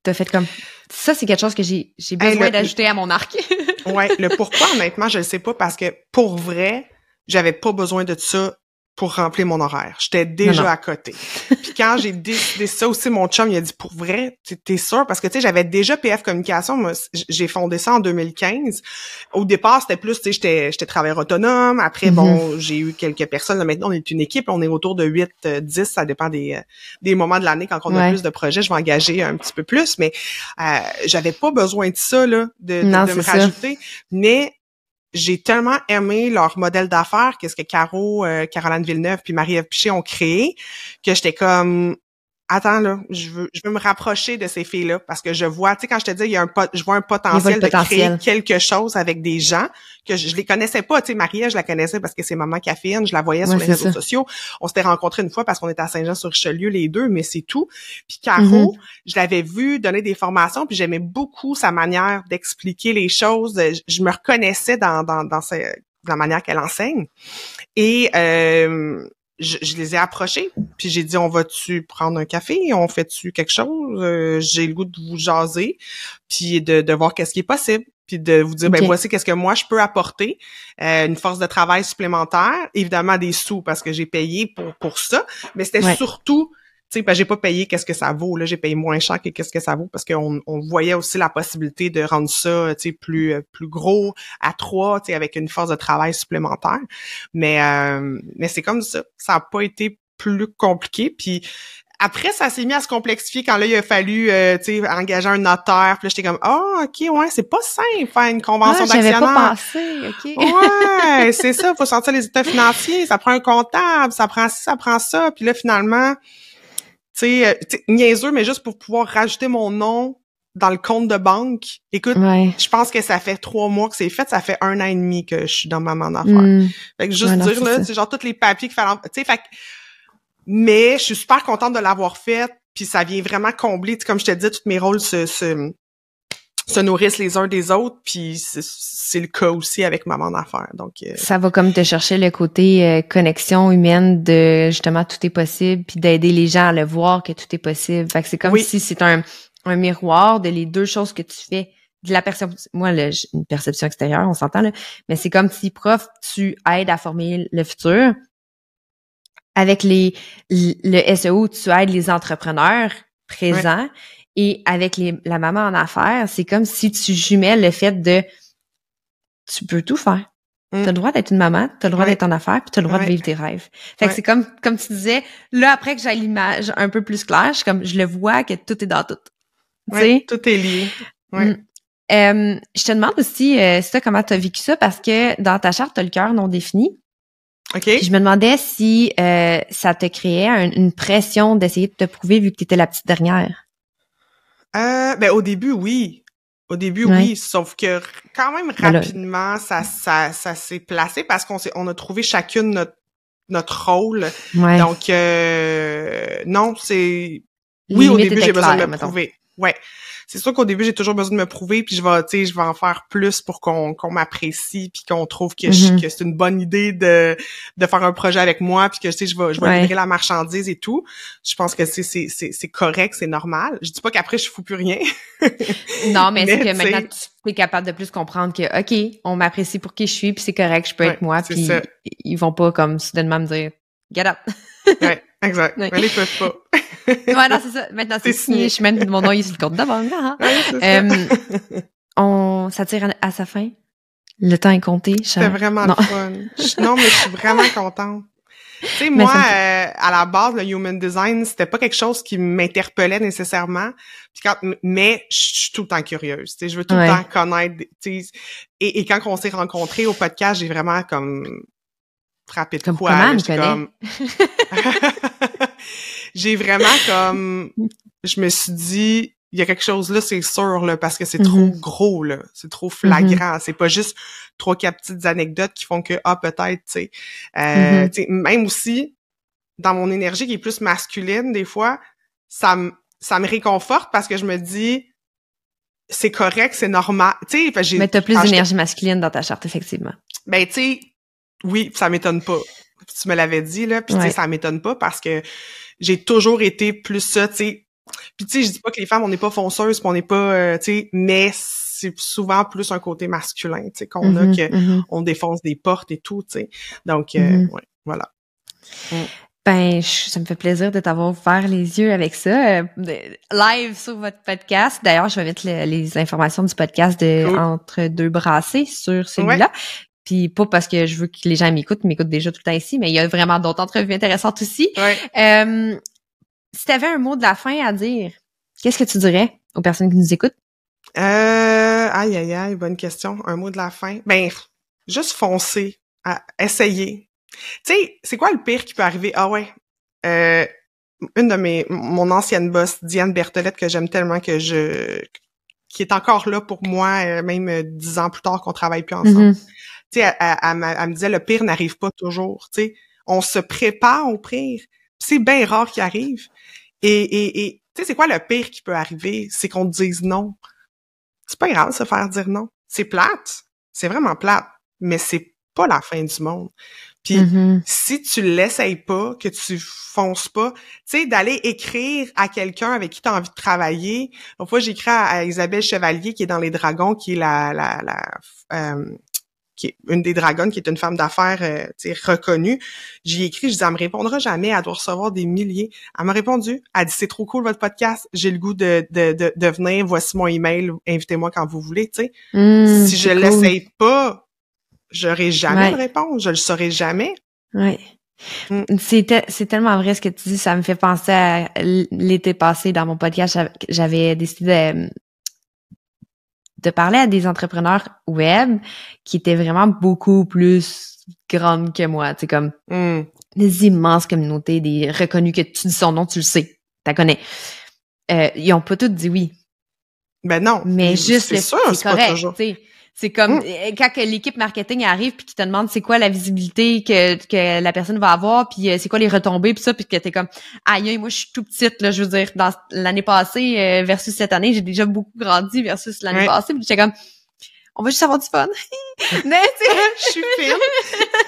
t'as fait comme ça C'est quelque chose que j'ai j'ai besoin d'ajouter à mon arc. Ouais, le pourquoi, honnêtement, je le sais pas parce que pour vrai, j'avais pas besoin de ça pour remplir mon horaire. J'étais déjà Non, non. à côté. Puis quand j'ai décidé ça aussi, mon chum, il a dit pour vrai, t'es- sûr? Parce que tu sais, j'avais déjà PF Communication, moi, j'ai fondé ça en 2015. Au départ, c'était plus, tu sais, j'étais, j'étais travailleur autonome. Après, bon, j'ai eu quelques personnes. Là, maintenant, on est une équipe, on est autour de 8, euh, 10, ça dépend des, euh, des moments de l'année. Quand on a plus de projets, je vais engager un petit peu plus, mais euh, j'avais pas besoin de ça, là, de, de- Non, de me ça. rajouter. Mais j'ai tellement aimé leur modèle d'affaires, qu'est-ce que Caro, euh, Caroline Villeneuve puis Marie-Ève Piché ont créé, que j'étais comme attends là, je veux je veux me rapprocher de ces filles-là parce que je vois, tu sais quand je te dis il y a un pot, je vois un potentiel de potentiel. créer quelque chose avec des gens que je, je les connaissais pas, tu sais Marie-Ève, je la connaissais parce que c'est maman caféine, je la voyais sur les réseaux ça. sociaux. On s'était rencontrés une fois parce qu'on était à Saint-Jean-sur-Richelieu les deux, mais c'est tout. Puis Caro, Mhm. je l'avais vu donner des formations, puis j'aimais beaucoup sa manière d'expliquer les choses. Je, je me reconnaissais dans, dans, dans dans la manière qu'elle enseigne. Et euh, je, je les ai approchés, puis j'ai dit on va-tu prendre un café, on fait-tu quelque chose, Euh, j'ai le goût de vous jaser, puis de, de voir qu'est-ce qui est possible, puis de vous dire ben voici qu'est-ce que moi je peux apporter, euh, une force de travail supplémentaire, évidemment des sous parce que j'ai payé pour pour ça, mais c'était Ouais. surtout tu sais, ben, j'ai pas payé qu'est-ce que ça vaut là, j'ai payé moins cher que qu'est-ce que ça vaut parce qu'on on voyait aussi la possibilité de rendre ça, tu sais, plus euh, plus gros à trois, tu sais, avec une force de travail supplémentaire. Mais euh, mais c'est comme ça, ça a pas été plus compliqué. Puis après, ça s'est mis à se complexifier quand là il a fallu, euh, tu sais, engager un notaire. Puis là, j'étais comme, ah, ok, ouais, c'est pas simple faire une Ah, convention j'avais d'actionnaire. pas pensé, OK. Ouais, c'est ça, faut sortir les états financiers, ça prend un comptable, ça prend ci, ça prend ça, puis là finalement, tu sais, euh, tu sais, niaiseux, mais juste pour pouvoir rajouter mon nom dans le compte de banque. Écoute, Ouais. je pense que ça fait trois mois que c'est fait, ça fait un an et demi que je suis dans maman d'affaires. Hmm. Fait que juste dire là, c'est genre tous les papiers qu'il fallait, tu sais, fait mais je suis super contente de l'avoir fait, puis ça vient vraiment combler, comme je te dis, tous mes rôles se, se, se nourrissent les uns des autres, puis c'est- le cas aussi avec maman d'affaires. Donc euh, Ça va comme te chercher le côté euh, connexion humaine de justement tout est possible, puis d'aider les gens à le voir que tout est possible. Fait que c'est comme Oui. si c'est un, un miroir de les deux choses que tu fais. De la perception, moi, là, j'ai une perception extérieure, on s'entend, là, mais c'est comme si, prof, tu aides à former le futur. Avec les le SEO, tu aides les entrepreneurs présents. Et avec les, la maman en affaires, c'est comme si tu jumelles le fait de tu peux tout faire. Mm. T'as le droit d'être une maman, t'as le droit Ouais. d'être en affaires, puis t'as le droit Ouais. de vivre tes rêves. Fait que c'est comme comme tu disais, là après que j'ai l'image un peu plus claire, je suis comme je le vois que tout est dans tout. Tout est lié. Ouais. Mm. Euh, je te demande aussi, euh, c'est toi comment t'as vécu ça parce que dans ta charte t'as le cœur non défini. OK? Puis je me demandais si euh, ça te créait un- une pression d'essayer de te prouver vu que t'étais la petite dernière. Euh, ben au début, oui. Au début, Ouais. oui. Sauf que quand même Ben rapidement, ça, ça, ça s'est placé parce qu'on s'est, on a trouvé chacune notre, notre rôle. Ouais. Donc euh, non, c'est oui au début j'ai besoin de me prouver. Ouais. C'est sûr qu'au début j'ai toujours besoin de me prouver puis je vais tu sais je vais en faire plus pour qu'on qu'on m'apprécie puis qu'on trouve que je- Mhm. que c'est une bonne idée de de faire un projet avec moi puis que tu sais je vais je vais Ouais. livrer la marchandise et tout. Je pense que c'est c'est c'est correct, c'est normal. Je dis pas qu'après je fous plus rien. Non, mais, c'est que maintenant tu es capable de plus comprendre que OK, on m'apprécie pour qui je suis, puis c'est correct, je peux être moi, puis ça. ils vont pas comme soudainement me dire Get up. ouais, exact. Ouais. Mais ils peuvent pas. ouais, non, c'est ça. Maintenant, c'est signé. signé. Je suis même mon nom est sur le compte de banque. hein. Ouais. Euh, on, ça tire à, à sa fin? Le temps est compté. C'était vraiment Non. le fun. Je- non, mais je suis vraiment contente. Tu sais, moi, euh, à la base, le human design, c'était pas quelque chose qui m'interpellait nécessairement. Puis quand, mais je suis tout le temps curieuse. Tu sais, je veux tout Ouais. le temps connaître. Tu sais, et, et quand on s'est rencontrés au podcast, j'ai vraiment comme frappé de Comme quoi. comment, là, me j'étais connaît? comme- j'ai vraiment comme, je me suis dit, il y a quelque chose là, c'est sûr là, parce que c'est trop Mhm. gros là, c'est trop flagrant. C'est pas juste trois quatre petites anecdotes qui font que ah peut-être, tu sais, Euh, Mhm. même aussi dans mon énergie qui est plus masculine des fois, ça me ça me réconforte parce que je me dis c'est correct, c'est normal. Tu sais, j'ai Mais t'as plus d'énergie masculine dans ta charte, effectivement. ben, tu sais, oui, ça m'étonne pas. Tu me l'avais dit, là, puis tu sais, Ouais. ça m'étonne pas parce que j'ai toujours été plus ça, tu sais. Puis tu sais, je dis pas que les femmes, on n'est pas fonceuses, puis on n'est pas, euh, tu sais, mais c'est souvent plus un côté masculin, tu sais, qu'on Mhm, a, que mhm. on défonce des portes et tout, tu sais. Donc, euh, Mhm. ouais, voilà. Ben, je- ça me fait plaisir de t'avoir ouvert les yeux avec ça. euh, live sur votre podcast. D'ailleurs, je vais mettre le- les informations du podcast de Cool. Entre deux brassées sur celui-là. Puis pas parce que je veux que les gens m'écoutent, ils m'écoutent déjà tout le temps ici, mais il y a vraiment d'autres entrevues intéressantes aussi. Ouais. Euh, si tu avais un mot de la fin à dire, qu'est-ce que tu dirais aux personnes qui nous écoutent? Euh, aïe, aïe, aïe, bonne question. Un mot de la fin? Ben, juste foncer, à essayer. Tu sais, c'est quoi le pire qui peut arriver? Ah ouais, euh, une de mes, mon ancienne boss, Diane Bertholette, que j'aime tellement que je, qui est encore là pour moi, euh, même dix ans plus tard qu'on travaille plus ensemble. Mhm. Tu sais, elle, elle- me disait, le pire n'arrive pas toujours. Tu sais, on se prépare au pire. C'est bien rare qu'il arrive. Et, et, et tu sais, c'est quoi le pire qui peut arriver? C'est qu'on te dise non. C'est pas grave de se faire dire non. C'est plate. C'est vraiment plate. Mais c'est pas la fin du monde. Puis Mhm. si tu l'essayes pas, que tu fonces pas, tu sais, d'aller écrire à quelqu'un avec qui tu as envie de travailler. Une fois, j'ai écrit à, à Isabelle Chevalier, qui est dans Les Dragons, qui est la, la, la euh, qui est une des dragonnes, qui est une femme d'affaires euh, reconnue. J'y ai écrit, je dis, elle me répondra jamais, elle doit recevoir des milliers. Elle m'a répondu, elle dit, c'est trop cool votre podcast, j'ai le goût de, de, de, de venir, voici mon email, invitez-moi quand vous voulez, tu sais. Mm, si je cool. l'essaye pas, j'aurai jamais Ouais. de réponse, je le saurai jamais. Ouais. Mm. C'est te- c'est tellement vrai ce que tu dis. Ça me fait penser à l'été passé dans mon podcast. j'avais- J'avais décidé de, parler à des entrepreneurs web qui étaient vraiment beaucoup plus grandes que moi. C'est comme Hmm. des immenses communautés, des reconnus que tu dis son nom, tu le sais. Tu connais. Euh, ils ont pas tous dit oui. Ben non. Mais juste c'est sûr, c'est pas correct, toujours. C'est comme Mm. euh, quand que l'équipe marketing arrive puis qui te demande c'est quoi la visibilité que, que la personne va avoir puis euh, c'est quoi les retombées puis ça puis que t'es comme aïe moi je suis tout petite là je veux dire dans l'année passée euh, versus cette année j'ai déjà beaucoup grandi versus l'année Ouais. passée puis j'étais comme on va juste avoir du fun mais tu sais Je suis fine.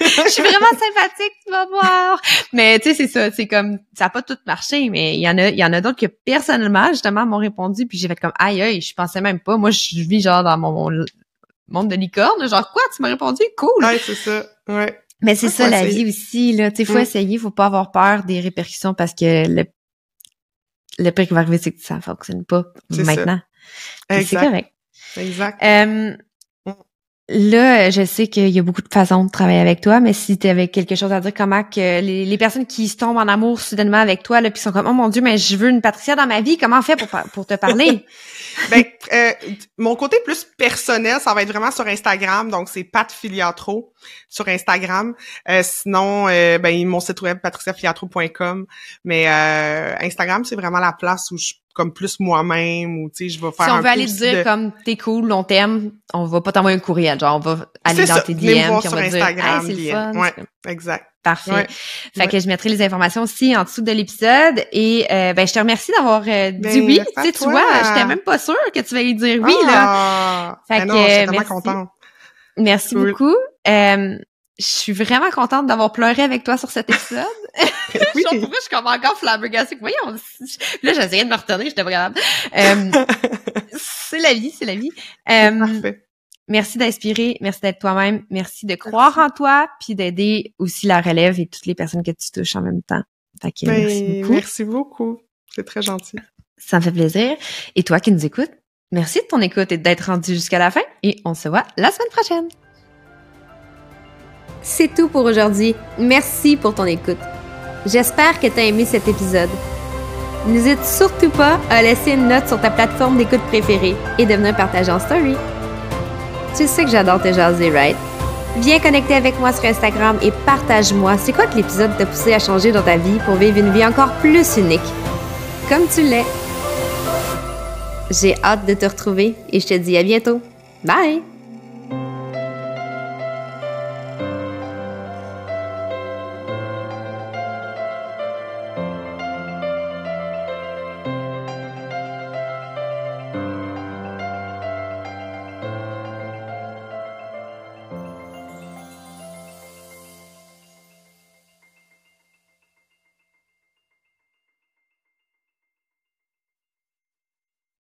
je suis vraiment sympathique, tu vas voir. Mais tu sais, c'est ça, c'est comme ça a pas tout marché, mais il y en a, il y en a d'autres que personnellement justement m'ont répondu, puis j'ai fait comme aïe aïe, je pensais même pas. Moi, je vis genre dans mon, mon monde de licorne, genre quoi, tu m'as répondu, cool. Ouais, c'est ça. Ouais. Mais c'est ça la essayer. vie aussi là, tu sais, faut Mm. essayer, faut pas avoir peur des répercussions parce que le le pire qui va arriver, c'est que ça fonctionne pas maintenant. C'est correct. Exact. Euh. Là, je sais qu'il y a beaucoup de façons de travailler avec toi, mais si tu avais quelque chose à dire, comment que les, les personnes qui se tombent en amour soudainement avec toi, là, puis sont comme oh mon dieu, mais je veux une Patricia dans ma vie, comment on fait pour pour te parler? Ben, euh, mon côté plus personnel, ça va être vraiment sur Instagram, donc c'est Pat Filiatro sur Instagram. Euh, sinon, euh, ben mon site web patriciafiliatro.com. Mais euh, Instagram, c'est vraiment la place où je suis comme plus moi-même, ou tu sais, je vais faire Si on un veut aller te dire de- comme t'es cool, on t'aime, on va pas t'envoyer un courriel, genre on va aller dans ça, tes DM, puis on sur va dire Instagram, hey, c'est le fun, Ouais. Exact. Parfait. Ouais. Fait Ouais. que je mettrai les informations aussi en dessous de l'épisode et euh, ben je te remercie d'avoir euh, dit Ben, oui. Tu sais, tu vois, j'étais même pas sûre que tu allais dire oui là. Ah! Fait Ben que, non, je suis merci. contente. Merci Cool. beaucoup. Euh, je suis vraiment contente d'avoir pleuré avec toi sur cet épisode. Oui. Vrai, je suis comme encore flabbergastée. Voyons, là, j'essayais de me retenir, j'étais capable. Euh, c'est la vie, c'est la vie. Euh, Parfait. merci d'inspirer, merci d'être toi-même, merci de croire en toi, puis d'aider aussi la relève et toutes les personnes que tu touches en même temps. Fait que Ben, merci beaucoup. merci beaucoup. C'est très gentil. Ça me fait plaisir. Et toi qui nous écoutes, merci de ton écoute et d'être rendu jusqu'à la fin. Et on se voit la semaine prochaine. C'est tout pour aujourd'hui. Merci pour ton écoute. J'espère que tu as aimé cet épisode. N'hésite surtout pas à laisser une note sur ta plateforme d'écoute préférée et de venir partager en story. Tu sais que j'adore te jaser, right? Viens connecter avec moi sur Instagram et partage-moi c'est quoi que l'épisode t'a poussé à changer dans ta vie pour vivre une vie encore plus unique. Comme tu l'es. J'ai hâte de te retrouver et je te dis à bientôt. Bye!